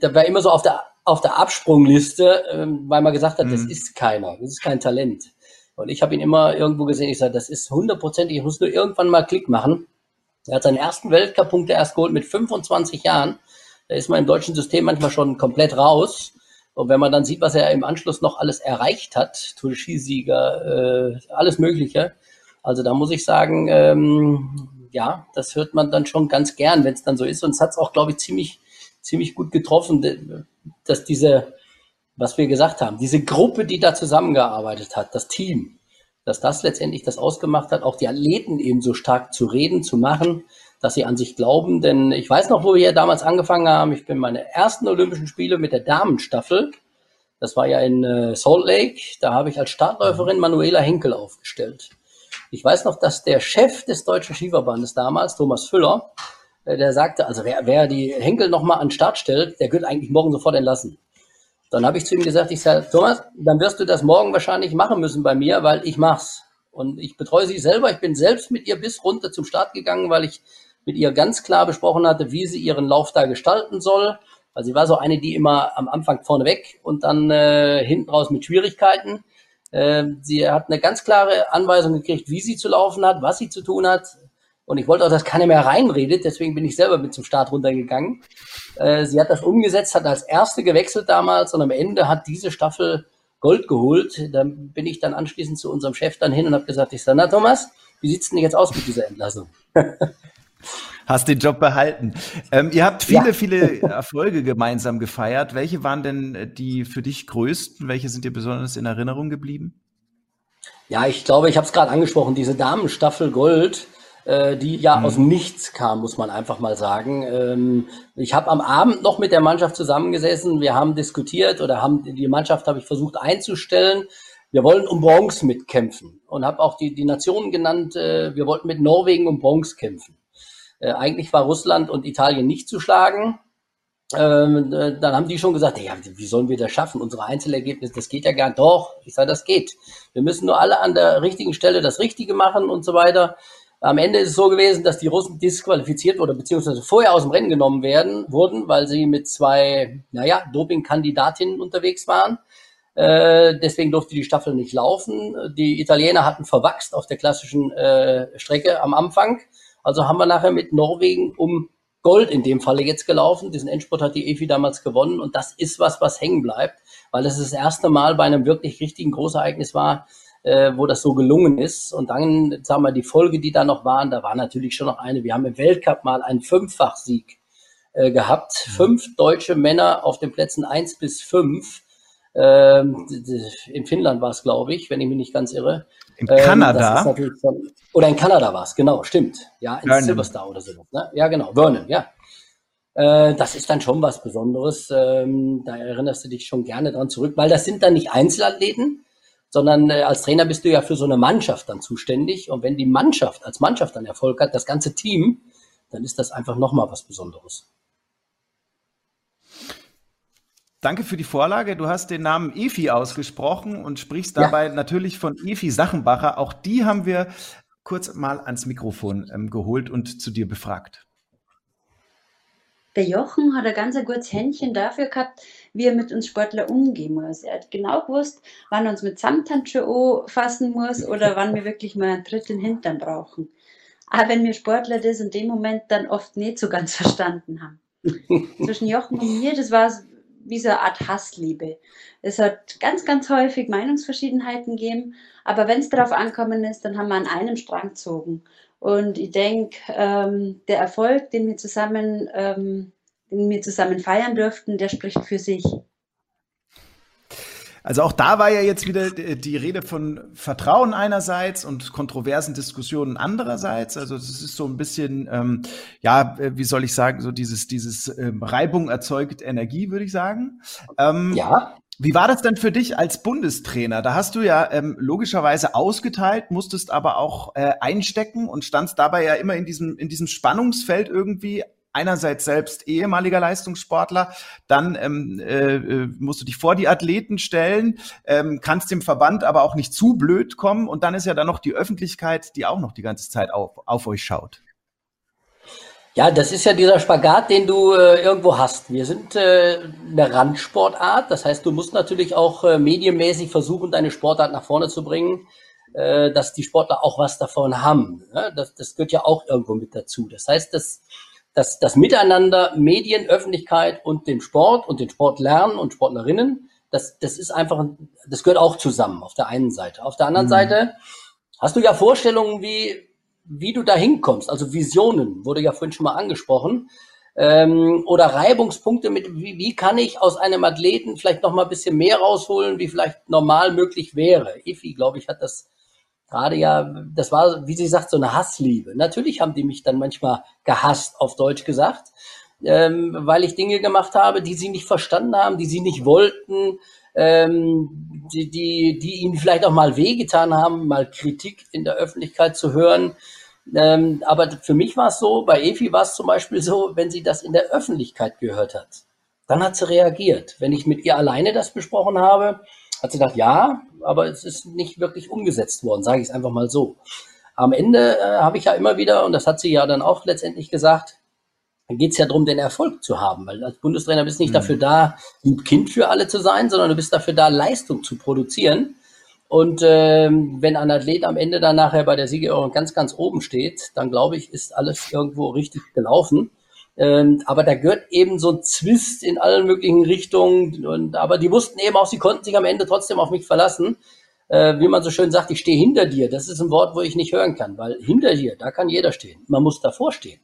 da war immer so auf der auf der Absprungliste, ähm, weil man gesagt hat, das ist keiner, das ist kein Talent. Und ich habe ihn immer irgendwo gesehen, ich sage, das ist hundertprozentig, ich muss nur irgendwann mal Klick machen. Er hat seinen ersten Weltcup-Punkt erst geholt mit 25 Jahren. Da ist man im deutschen System manchmal schon komplett raus. Und wenn man dann sieht, was er im Anschluss noch alles erreicht hat, Tour de Skisieger, äh, alles Mögliche. Also da muss ich sagen, ähm, ja, das hört man dann schon ganz gern, wenn es dann so ist. Und es hat es auch, glaube ich, ziemlich, ziemlich gut getroffen, dass diese, was wir gesagt haben, diese Gruppe, die da zusammengearbeitet hat, das Team, dass das letztendlich das ausgemacht hat, auch die Athleten eben so stark zu reden, zu machen, dass sie an sich glauben. Denn ich weiß noch, wo wir damals angefangen haben. Ich bin meine ersten Olympischen Spiele mit der Damenstaffel. Das war ja in äh, Salt Lake. Da habe ich als Startläuferin Manuela Henkel aufgestellt. Ich weiß noch, dass der Chef des Deutschen Skiverbandes damals, Thomas Füller, der sagte, also wer, wer die Henkel nochmal an den Start stellt, der wird eigentlich morgen sofort entlassen. Dann habe ich zu ihm gesagt, ich sage, Thomas, dann wirst du das morgen wahrscheinlich machen müssen bei mir, weil ich mach's. Und ich betreue sie selber. Ich bin selbst mit ihr bis runter zum Start gegangen, weil ich mit ihr ganz klar besprochen hatte, wie sie ihren Lauf da gestalten soll. Weil sie war so eine, die immer am Anfang vorne weg und dann äh, hinten raus mit Schwierigkeiten. Äh, sie hat eine ganz klare Anweisung gekriegt, wie sie zu laufen hat, was sie zu tun hat. Und ich wollte auch, dass keiner mehr reinredet, deswegen bin ich selber mit zum Start runtergegangen. Äh, sie hat das umgesetzt, hat als erste gewechselt damals und am Ende hat diese Staffel Gold geholt. Dann bin ich dann anschließend zu unserem Chef dann hin und habe gesagt, ich sage, na Thomas, wie sieht's denn jetzt aus mit dieser Entlassung? Hast den Job behalten. Ähm, ihr habt viele, Ja. viele Erfolge gemeinsam gefeiert. Welche waren denn äh, die für dich größten? Welche sind dir besonders in Erinnerung geblieben? Ja, ich glaube, ich habe es gerade angesprochen, diese Damenstaffel Gold, die ja aus dem Nichts kam, muss man einfach mal sagen. Ähm, ich habe am Abend noch mit der Mannschaft zusammengesessen, wir haben diskutiert oder haben die Mannschaft habe ich versucht einzustellen. Wir wollen um Bronze mitkämpfen und habe auch die, die Nationen genannt, äh, wir wollten mit Norwegen um Bronze kämpfen. Äh, eigentlich war Russland und Italien nicht zu schlagen. Ähm, äh, dann haben die schon gesagt, ja, wie sollen wir das schaffen? Unsere Einzelergebnisse, das geht ja gar nicht. Doch, ich sage, das geht. Wir müssen nur alle an der richtigen Stelle das Richtige machen und so weiter. Am Ende ist es so gewesen, dass die Russen disqualifiziert oder beziehungsweise vorher aus dem Rennen genommen werden, wurden, weil sie mit zwei, naja, Doping-Kandidatinnen unterwegs waren. Äh, deswegen durfte die Staffel nicht laufen. Die Italiener hatten verwachst auf der klassischen äh, Strecke am Anfang. Also haben wir nachher mit Norwegen um Gold in dem Falle jetzt gelaufen. Diesen Endspurt hat die EFI damals gewonnen und das ist was, was hängen bleibt, weil es das erste Mal bei einem wirklich richtigen Großereignis war, äh, wo das so gelungen ist. Und dann, sagen wir, die Folge, die da noch waren, da war natürlich schon noch eine. Wir haben im Weltcup mal einen Fünffachsieg äh, gehabt. Fünf deutsche Männer auf den Plätzen eins bis fünf. Ähm, in Finnland war es, glaube ich, wenn ich mich nicht ganz irre. In Ähm, Kanada? schon, oder in Kanada war es, genau, stimmt. Ja, in Vernon. Silverstar oder so. Ne? Ja, genau, Vernon, ja. Äh, das ist dann schon was Besonderes. Ähm, da erinnerst du dich schon gerne dran zurück, weil das sind dann nicht Einzelathleten, sondern äh, als Trainer bist du ja für so eine Mannschaft dann zuständig. Und wenn die Mannschaft als Mannschaft dann Erfolg hat, das ganze Team, dann ist das einfach nochmal was Besonderes. Danke für die Vorlage. Du hast den Namen Efi ausgesprochen und sprichst Ja. dabei natürlich von Efi Sachenbacher. Auch die haben wir kurz mal ans Mikrofon ähm, geholt und zu dir befragt. Der Jochen hat ein ganz ein gutes Händchen dafür gehabt, wie er mit uns Sportler umgehen muss. Er hat genau gewusst, wann er uns mit Samthandschuhe anfassen muss oder wann wir wirklich mal einen Tritt in den Hintern brauchen. Aber wenn wir Sportler das in dem Moment dann oft nicht so ganz verstanden haben. Zwischen Jochen und mir, das war wie so eine Art Hassliebe. Es hat ganz, ganz häufig Meinungsverschiedenheiten gegeben, aber wenn es darauf ankommen ist, dann haben wir an einem Strang gezogen. Und ich denke, ähm, der Erfolg, den wir zusammen, ähm, den wir zusammen feiern durften, der spricht für sich. Also auch da war ja jetzt wieder die die Rede von Vertrauen einerseits und kontroversen Diskussionen andererseits. Also es ist so ein bisschen, ähm, ja, äh, wie soll ich sagen, so dieses, dieses ähm, Reibung erzeugt Energie, würde ich sagen. Ähm, Ja, Wie war das denn für dich als Bundestrainer? Da hast du ja ähm, logischerweise ausgeteilt, musstest aber auch äh, einstecken und standst dabei ja immer in diesem, in diesem Spannungsfeld irgendwie. Einerseits selbst ehemaliger Leistungssportler, dann ähm, äh, äh, musst du dich vor die Athleten stellen, ähm, kannst dem Verband aber auch nicht zu blöd kommen und dann ist ja dann noch die Öffentlichkeit, die auch noch die ganze Zeit auf, auf euch schaut. Ja, das ist ja dieser Spagat, den du äh, irgendwo hast. Wir sind äh, eine Randsportart, das heißt, du musst natürlich auch äh, medienmäßig versuchen, deine Sportart nach vorne zu bringen, äh, dass die Sportler auch was davon haben. Ne? Das, das gehört ja auch irgendwo mit dazu. Das heißt, dass das, das Miteinander Medien, Öffentlichkeit und den Sport und den Sport lernen und Sportlerinnen, das, das ist einfach, das gehört auch zusammen auf der einen Seite. Auf der anderen mhm. Seite hast du ja Vorstellungen wie wie du da hinkommst, also Visionen, wurde ja vorhin schon mal angesprochen, ähm, oder Reibungspunkte mit, wie, wie kann ich aus einem Athleten vielleicht noch mal ein bisschen mehr rausholen, wie vielleicht normal möglich wäre. Ifi, glaube ich, hat das gerade ja, das war, wie sie sagt, so eine Hassliebe. Natürlich haben die mich dann manchmal gehasst, auf Deutsch gesagt, ähm, weil ich Dinge gemacht habe, die sie nicht verstanden haben, die sie nicht wollten, ähm, die, die, die ihnen vielleicht auch mal wehgetan haben, mal Kritik in der Öffentlichkeit zu hören. Ähm, aber für mich war es so, bei Efi war es zum Beispiel so, wenn sie das in der Öffentlichkeit gehört hat, dann hat sie reagiert. Wenn ich mit ihr alleine das besprochen habe, hat sie gedacht, ja, aber es ist nicht wirklich umgesetzt worden, sage ich es einfach mal so. Am Ende äh, habe ich ja immer wieder, und das hat sie ja dann auch letztendlich gesagt, dann geht es ja darum, den Erfolg zu haben, weil als Bundestrainer bist du nicht mhm. dafür da, ein Kind für alle zu sein, sondern du bist dafür da, Leistung zu produzieren. Und ähm, wenn ein Athlet am Ende dann nachher bei der Siegerehrung ganz, ganz oben steht, dann glaube ich, ist alles irgendwo richtig gelaufen. Ähm, aber da gehört eben so ein Zwist in allen möglichen Richtungen. Und, aber die wussten eben auch, sie konnten sich am Ende trotzdem auf mich verlassen. Äh, wie man so schön sagt, ich stehe hinter dir. Das ist ein Wort, wo ich nicht hören kann, weil hinter dir, da kann jeder stehen. Man muss davor stehen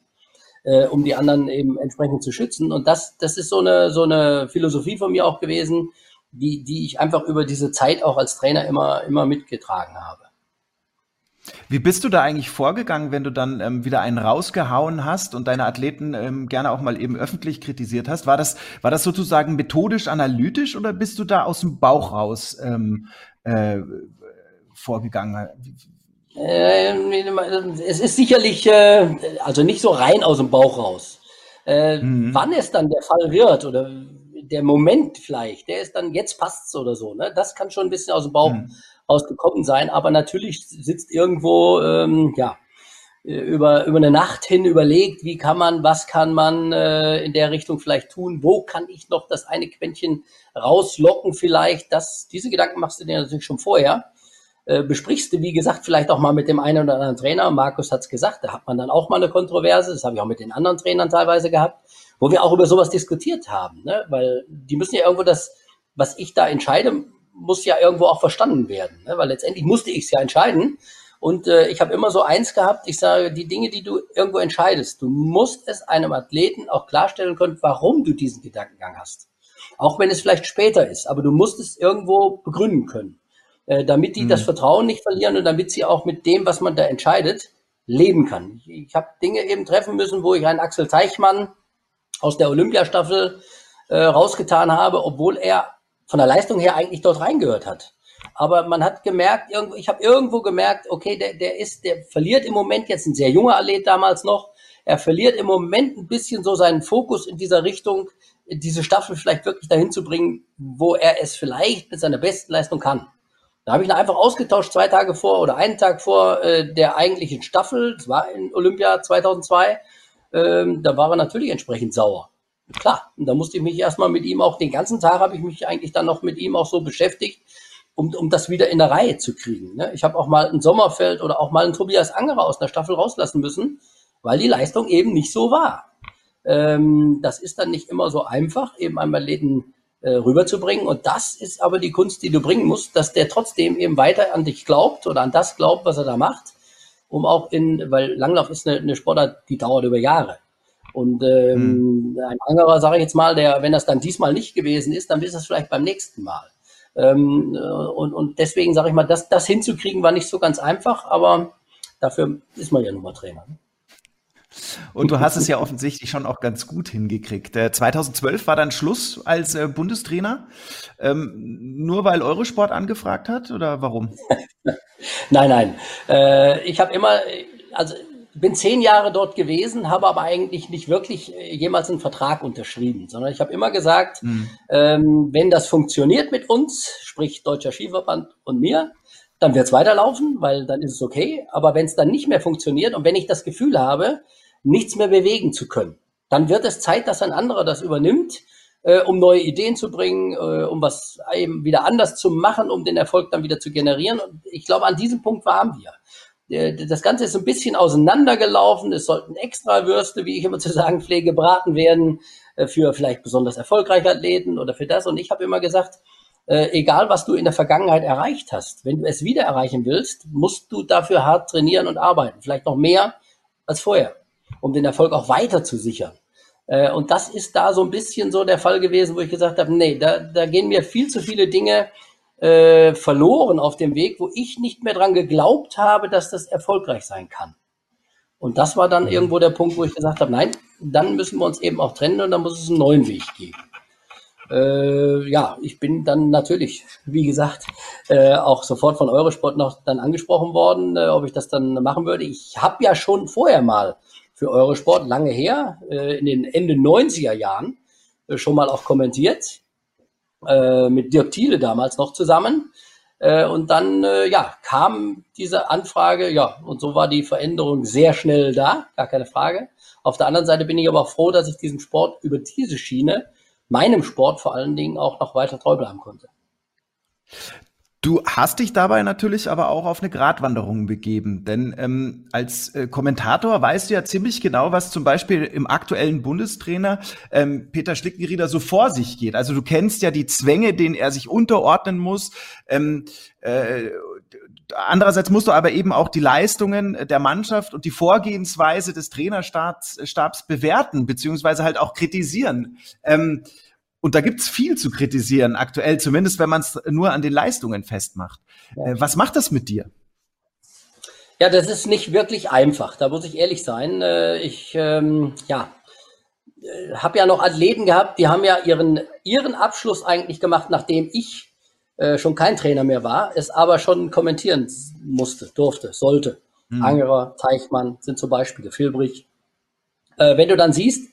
äh, um die anderen eben entsprechend zu schützen. Und das, das ist so eine, so eine Philosophie von mir auch gewesen, die, die ich einfach über diese Zeit auch als Trainer immer, immer mitgetragen habe. Wie bist du da eigentlich vorgegangen, wenn du dann ähm, wieder einen rausgehauen hast und deine Athleten ähm, gerne auch mal eben öffentlich kritisiert hast? War das, war das sozusagen methodisch analytisch oder bist du da aus dem Bauch raus ähm, äh, vorgegangen? Äh, es ist sicherlich, äh, also nicht so rein aus dem Bauch raus. Äh, mhm. Wann es dann der Fall wird oder der Moment vielleicht, der ist dann, jetzt passt's oder so, ne? Das kann schon ein bisschen aus dem Bauch mhm. Rausgekommen sein, aber natürlich sitzt irgendwo, ähm, ja, über, über eine Nacht hin überlegt, wie kann man, was kann man äh, in der Richtung vielleicht tun, wo kann ich noch das eine Quäntchen rauslocken vielleicht, das, diese Gedanken machst du dir natürlich schon vorher äh, besprichst du, wie gesagt, vielleicht auch mal mit dem einen oder anderen Trainer. Markus hat es gesagt, da hat man dann auch mal eine Kontroverse. Das habe ich auch mit den anderen Trainern teilweise gehabt, wo wir auch über sowas diskutiert haben. Ne? Weil die müssen ja irgendwo das, was ich da entscheide, muss ja irgendwo auch verstanden werden. Ne? Weil letztendlich musste ich es ja entscheiden. Und äh, ich habe immer so eins gehabt, ich sage, die Dinge, die du irgendwo entscheidest, du musst es einem Athleten auch klarstellen können, warum du diesen Gedankengang hast. Auch wenn es vielleicht später ist, aber du musst es irgendwo begründen können. Äh, damit die mhm. das Vertrauen nicht verlieren und damit sie auch mit dem, was man da entscheidet, leben kann. Ich, ich habe Dinge eben treffen müssen, wo ich einen Axel Teichmann aus der Olympiastaffel äh, rausgetan habe, obwohl er von der Leistung her eigentlich dort reingehört hat. Aber man hat gemerkt, ich habe irgendwo gemerkt, okay, der, der ist, der verliert im Moment jetzt ein sehr junger Athlet damals noch. Er verliert im Moment ein bisschen so seinen Fokus in dieser Richtung, diese Staffel vielleicht wirklich dahin zu bringen, wo er es vielleicht mit seiner besten Leistung kann. Da habe ich ihn einfach ausgetauscht, zwei Tage vor oder einen Tag vor äh, der eigentlichen Staffel. Das war in Olympia 2002. Ähm, da war er natürlich entsprechend sauer. Klar, und da musste ich mich erstmal mit ihm auch, den ganzen Tag habe ich mich eigentlich dann noch mit ihm auch so beschäftigt, um, um das wieder in der Reihe zu kriegen. Ne? Ich habe auch mal ein Sommerfeld oder auch mal einen Tobias Angerer aus der Staffel rauslassen müssen, weil die Leistung eben nicht so war. Ähm, das ist dann nicht immer so einfach, eben einmal Läden äh, rüberzubringen. Und das ist aber die Kunst, die du bringen musst, dass der trotzdem eben weiter an dich glaubt oder an das glaubt, was er da macht, um auch in, weil Langlauf ist eine, eine Sportart, die dauert über Jahre. Und ähm, mhm. ein anderer, sage ich jetzt mal, der, wenn das dann diesmal nicht gewesen ist, dann ist das vielleicht beim nächsten Mal. Ähm, äh, und, und deswegen sage ich mal, das, das hinzukriegen war nicht so ganz einfach, aber dafür ist man ja nun mal Trainer. Ne? Und du hast es ja offensichtlich schon auch ganz gut hingekriegt. Äh, 2012 war dann Schluss als äh, Bundestrainer. Ähm, nur weil Eurosport angefragt hat oder warum? Nein, nein. Äh, ich habe immer, also bin zehn Jahre dort gewesen, habe aber eigentlich nicht wirklich äh, jemals einen Vertrag unterschrieben, sondern ich habe immer gesagt, Mhm. ähm, wenn das funktioniert mit uns, sprich Deutscher Skiverband und mir, dann wird es weiterlaufen, weil dann ist es okay. Aber wenn es dann nicht mehr funktioniert und wenn ich das Gefühl habe, nichts mehr bewegen zu können, dann wird es Zeit, dass ein anderer das übernimmt, äh, um neue Ideen zu bringen, äh, um was eben wieder anders zu machen, um den Erfolg dann wieder zu generieren. Und ich glaube, an diesem Punkt waren wir. Äh, Das Ganze ist ein bisschen auseinandergelaufen. Es sollten extra Würste, wie ich immer zu sagen pflege, gebraten werden äh, für vielleicht besonders erfolgreiche Athleten oder für das. Und ich habe immer gesagt, äh, egal was du in der Vergangenheit erreicht hast, wenn du es wieder erreichen willst, musst du dafür hart trainieren und arbeiten. Vielleicht noch mehr als vorher, um den Erfolg auch weiter zu sichern. Und das ist da so ein bisschen so der Fall gewesen, wo ich gesagt habe, nee, da, da gehen mir viel zu viele Dinge äh, verloren auf dem Weg, wo ich nicht mehr dran geglaubt habe, dass das erfolgreich sein kann. Und das war dann irgendwo der Punkt, wo ich gesagt habe, nein, dann müssen wir uns eben auch trennen und dann muss es einen neuen Weg geben. Äh, ja, ich bin dann natürlich, wie gesagt, äh, auch sofort von Eurosport noch dann angesprochen worden, äh, ob ich das dann machen würde. Ich habe ja schon vorher mal für Eurosport lange her, äh, in den Ende 90er Jahren, äh, schon mal auch kommentiert, äh, mit Dirk Thiele damals noch zusammen. Äh, und dann, äh, ja, kam diese Anfrage, ja, und so war die Veränderung sehr schnell da, gar keine Frage. Auf der anderen Seite bin ich aber auch froh, dass ich diesem Sport über diese Schiene, meinem Sport vor allen Dingen, auch noch weiter treu bleiben konnte. Du hast dich dabei natürlich aber auch auf eine Gratwanderung begeben, denn ähm, als äh, Kommentator weißt du ja ziemlich genau, was zum Beispiel im aktuellen Bundestrainer ähm, Peter Schlickenrieder so vor sich geht. Also du kennst ja die Zwänge, denen er sich unterordnen muss. Ähm, äh, andererseits musst du aber eben auch die Leistungen der Mannschaft und die Vorgehensweise des Trainerstabs Stabs bewerten beziehungsweise halt auch kritisieren. Ähm, und da gibt's viel zu kritisieren, aktuell, zumindest wenn man es nur an den Leistungen festmacht. Äh, was macht das mit dir? Ja, das ist nicht wirklich einfach, da muss ich ehrlich sein. Äh, Ich, ähm, ja, habe ja noch Athleten gehabt, die haben ja ihren, ihren Abschluss eigentlich gemacht, nachdem ich äh, schon kein Trainer mehr war, es aber schon kommentieren musste, durfte, sollte. Mhm. Angerer, Teichmann sind so Beispiele, Filbrich. Äh, wenn du dann siehst,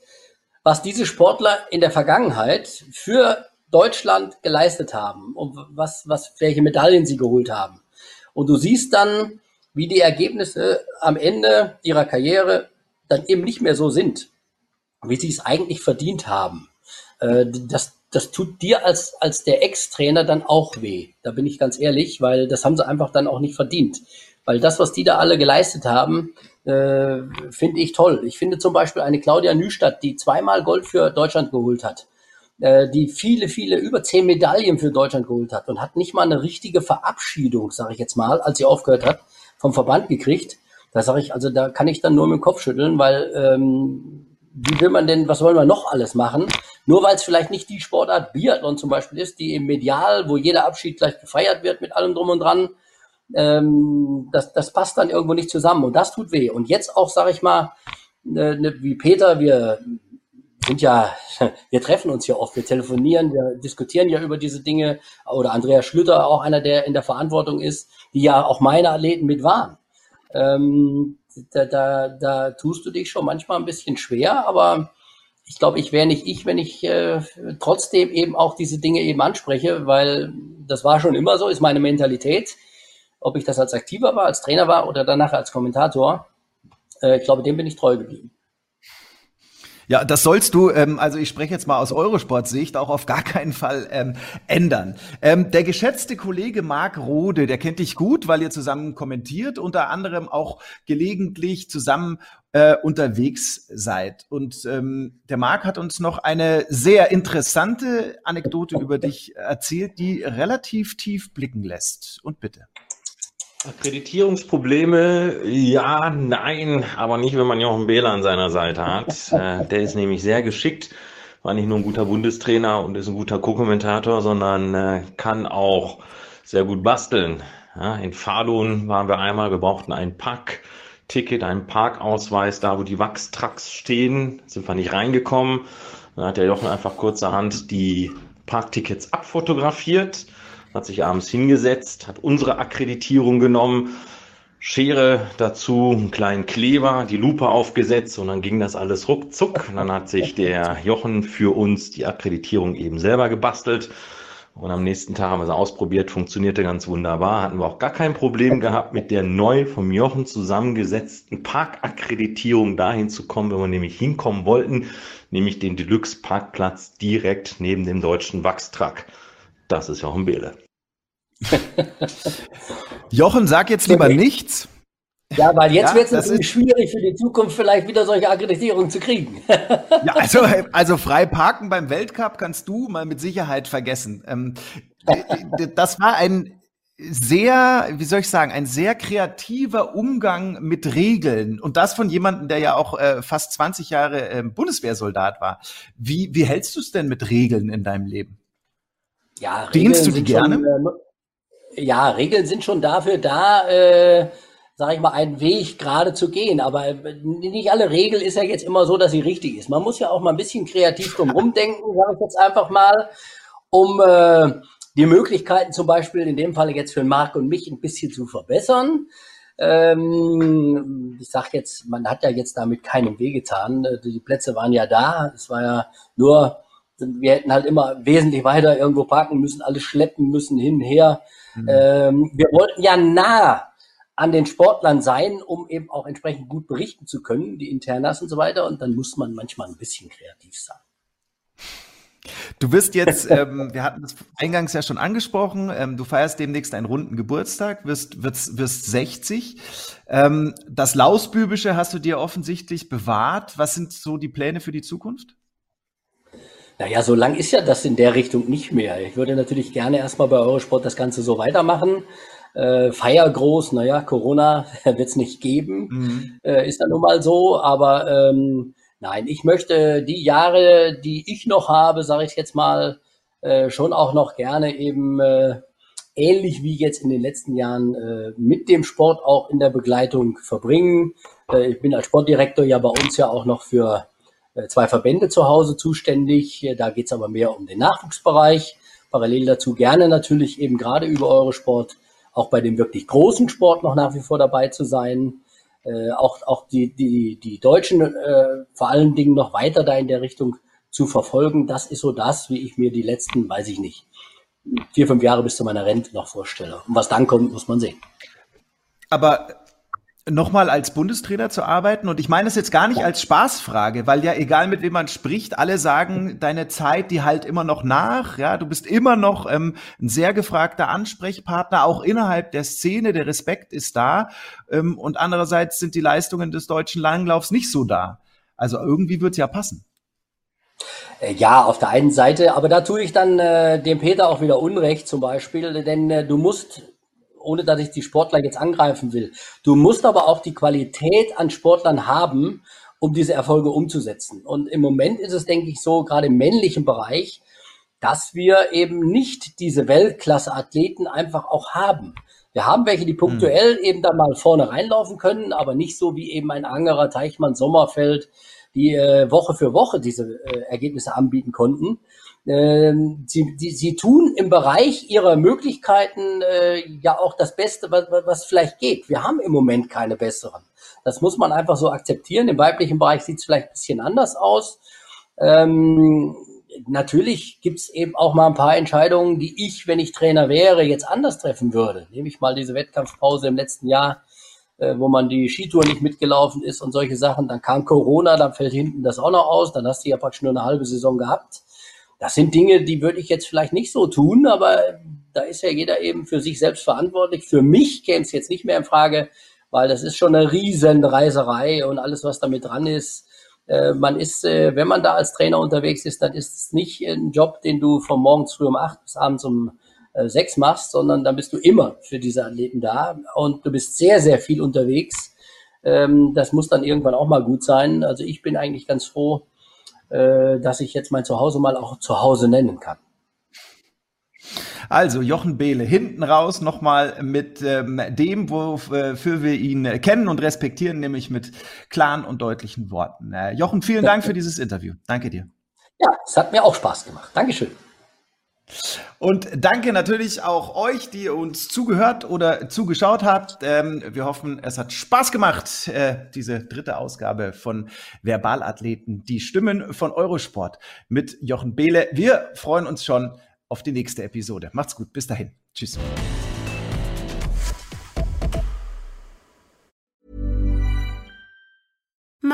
was diese Sportler in der Vergangenheit für Deutschland geleistet haben und was, was, welche Medaillen sie geholt haben. Und du siehst dann, wie die Ergebnisse am Ende ihrer Karriere dann eben nicht mehr so sind, wie sie es eigentlich verdient haben. Äh, Das, das tut dir als, als der Ex-Trainer dann auch weh. Da bin ich ganz ehrlich, weil das haben sie einfach dann auch nicht verdient. Weil das, was die da alle geleistet haben, äh, finde ich toll. Ich finde zum Beispiel eine Claudia Nüstadt, die zweimal Gold für Deutschland geholt hat, äh, die viele, viele, über zehn Medaillen für Deutschland geholt hat und hat nicht mal eine richtige Verabschiedung, sage ich jetzt mal, als sie aufgehört hat, vom Verband gekriegt. Da sage ich, also da kann ich dann nur mit dem Kopf schütteln, weil ähm, wie will man denn, was wollen wir noch alles machen? Nur weil es vielleicht nicht die Sportart Biathlon zum Beispiel ist, die im Medial, wo jeder Abschied gleich gefeiert wird mit allem drum und dran, ähm, das, das passt dann irgendwo nicht zusammen und das tut weh. Und jetzt auch, sage ich mal, ne, wie Peter, wir sind ja, wir treffen uns ja oft, wir telefonieren, wir diskutieren ja über diese Dinge. Oder Andreas Schlüter, auch einer, der in der Verantwortung ist, die ja auch meine Athleten mit waren. Ähm, da, da, da tust du dich schon manchmal ein bisschen schwer, aber ich glaube, ich wäre nicht ich, wenn ich äh, trotzdem eben auch diese Dinge eben anspreche, weil das war schon immer so, ist meine Mentalität. Ob ich das als Aktiver war, als Trainer war oder danach als Kommentator, äh, ich glaube, dem bin ich treu geblieben. Ja, das sollst du, ähm, also ich spreche jetzt mal aus Eurosport-Sicht, auch auf gar keinen Fall ähm, ändern. Ähm, der geschätzte Kollege Marc Rode, der kennt dich gut, weil ihr zusammen kommentiert, unter anderem auch gelegentlich zusammen äh, unterwegs seid. Und ähm, der Marc hat uns noch eine sehr interessante Anekdote über dich erzählt, die relativ tief blicken lässt. Und bitte. Akkreditierungsprobleme, ja, nein, aber nicht, wenn man Jochen Behler an seiner Seite hat. Äh, der ist nämlich sehr geschickt, war nicht nur ein guter Bundestrainer und ist ein guter Co-Kommentator, sondern äh, kann auch sehr gut basteln. In Falun waren wir einmal, wir brauchten Pack Parkticket, einen Parkausweis, da wo die Wachstrucks stehen, sind wir nicht reingekommen. Dann hat der Jochen einfach kurzerhand die Parktickets abfotografiert, hat sich abends hingesetzt, hat unsere Akkreditierung genommen, Schere dazu, einen kleinen Kleber, die Lupe aufgesetzt und dann ging das alles ruckzuck. Und dann hat sich der Jochen für uns die Akkreditierung eben selber gebastelt. Und am nächsten Tag haben wir sie ausprobiert, funktionierte ganz wunderbar. Hatten wir auch gar kein Problem gehabt, mit der neu vom Jochen zusammengesetzten Parkakkreditierung dahin zu kommen, wenn wir nämlich hinkommen wollten, nämlich den Deluxe-Parkplatz direkt neben dem deutschen Wachstruck. Das ist Jochen Behle. Jochen, sag jetzt lieber nichts. Ja, weil jetzt Ja, wird es natürlich schwierig für die Zukunft vielleicht wieder solche Akkreditierungen zu kriegen. Ja, also, also frei parken beim Weltcup kannst du mal mit Sicherheit vergessen. Ähm, das war ein sehr, wie soll ich sagen, ein sehr kreativer Umgang mit Regeln und das von jemandem, der ja auch äh, fast 20 Jahre äh, Bundeswehrsoldat war. Wie, wie hältst du es denn mit Regeln in deinem Leben? Ja, Dienst du die gerne? Schon, ähm, ja, Regeln sind schon dafür da, äh, sag ich mal, einen Weg gerade zu gehen. Aber äh, nicht alle Regel ist ja jetzt immer so, dass sie richtig ist. Man muss ja auch mal ein bisschen kreativ drum rumdenken, sage ich jetzt einfach mal, um äh, die Möglichkeiten zum Beispiel in dem Fall jetzt für Marc und mich ein bisschen zu verbessern. Ähm, ich sag jetzt, man hat ja jetzt damit keinem wehgetan. Äh, Die Plätze waren ja da. Es war ja nur, wir hätten halt immer wesentlich weiter irgendwo parken müssen, alles schleppen müssen, hin, her. Ähm, wir wollten ja nah an den Sportlern sein, um eben auch entsprechend gut berichten zu können, die Internas und so weiter. Und dann muss man manchmal ein bisschen kreativ sein. Du wirst jetzt, ähm, wir hatten das eingangs ja schon angesprochen, ähm, du feierst demnächst einen runden Geburtstag, wirst, wirst, wirst 60. Ähm, das Lausbübische hast du dir offensichtlich bewahrt. Was sind so die Pläne für die Zukunft? Naja, so lang ist ja das in der Richtung nicht mehr. Ich würde natürlich gerne erstmal bei Eurosport das Ganze so weitermachen. Äh, Feier groß, naja, Corona wird es nicht geben, äh, ist dann nun mal so. Aber ähm, nein, ich möchte die Jahre, die ich noch habe, sage ich jetzt mal, äh, schon auch noch gerne eben äh, ähnlich wie jetzt in den letzten Jahren äh, mit dem Sport auch in der Begleitung verbringen. Äh, ich bin als Sportdirektor ja bei uns ja auch noch für zwei Verbände zu Hause zuständig. Äh, Da geht es aber mehr um den Nachwuchsbereich. Parallel dazu gerne natürlich eben gerade über Eurosport auch bei dem wirklich großen Sport noch nach wie vor dabei zu sein. Äh, auch auch die, die, die Deutschen äh, vor allen Dingen noch weiter da in der Richtung zu verfolgen. Das ist so das, wie ich mir die letzten, weiß ich nicht, vier, fünf Jahre bis zu meiner Rente noch vorstelle. Und was dann kommt, muss man sehen. Aber nochmal als Bundestrainer zu arbeiten, und ich meine das jetzt gar nicht als Spaßfrage, weil ja egal mit wem man spricht, alle sagen, deine Zeit, die halt immer noch nach, ja, du bist immer noch ähm, ein sehr gefragter Ansprechpartner, auch innerhalb der Szene, der Respekt ist da, ähm, und andererseits sind die Leistungen des deutschen Langlaufs nicht so da. Also irgendwie wird's ja passen. Äh, Ja, auf der einen Seite, aber da tue ich dann äh, dem Peter auch wieder Unrecht zum Beispiel, denn äh, du musst, ohne dass ich die Sportler jetzt angreifen will, du musst aber auch die Qualität an Sportlern haben, um diese Erfolge umzusetzen. Und im Moment ist es, denke ich, so, gerade im männlichen Bereich, dass wir eben nicht diese Weltklasse-Athleten einfach auch haben. Wir haben welche, die punktuell eben da mal vorne reinlaufen können, aber nicht so wie eben ein Angerer, Teichmann, Sommerfeld, die äh, Woche für Woche diese äh, Ergebnisse anbieten konnten. Ähm, sie, die, sie tun im Bereich ihrer Möglichkeiten äh, ja auch das Beste, was, was- vielleicht geht. Wir haben im Moment keine besseren. Das muss man einfach so akzeptieren. Im weiblichen Bereich sieht es vielleicht ein bisschen anders aus. Ähm, natürlich gibt es eben auch mal ein paar Entscheidungen, die ich, wenn ich Trainer wäre, jetzt anders treffen würde. Nehme ich mal diese Wettkampfpause im letzten Jahr, äh, wo man die Skitour nicht mitgelaufen ist und solche Sachen. Dann kam Corona, dann fällt hinten das auch noch aus. Dann hast du ja praktisch nur eine halbe Saison gehabt. Das sind Dinge, die würde ich jetzt vielleicht nicht so tun, aber da ist ja jeder eben für sich selbst verantwortlich. Für mich käme es jetzt nicht mehr in Frage, weil das ist schon eine riesen Reiserei und alles, was damit dran ist. Äh, man ist, äh, wenn man da als Trainer unterwegs ist, dann ist es nicht ein Job, den du von morgens früh um acht bis abends um äh, sechs machst, sondern dann bist du immer für diese Athleten da und du bist sehr, sehr viel unterwegs. Ähm, das muss dann irgendwann auch mal gut sein. Also ich bin eigentlich ganz froh, äh, dass ich jetzt mein Zuhause mal auch Zuhause nennen kann. Also Jochen Behle hinten raus nochmal mit ähm, dem, wofür wir ihn kennen und respektieren, nämlich mit klaren und deutlichen Worten. Äh, Jochen, vielen Dank für dieses Interview. Danke dir. Ja, es hat mir auch Spaß gemacht. Dankeschön. Und danke natürlich auch euch, die uns zugehört oder zugeschaut habt. Ähm, wir hoffen, es hat Spaß gemacht, äh, diese dritte Ausgabe von Verbalathleten, die Stimmen von Eurosport mit Jochen Behle. Wir freuen uns schon auf die nächste Episode. Macht's gut, bis dahin. Tschüss.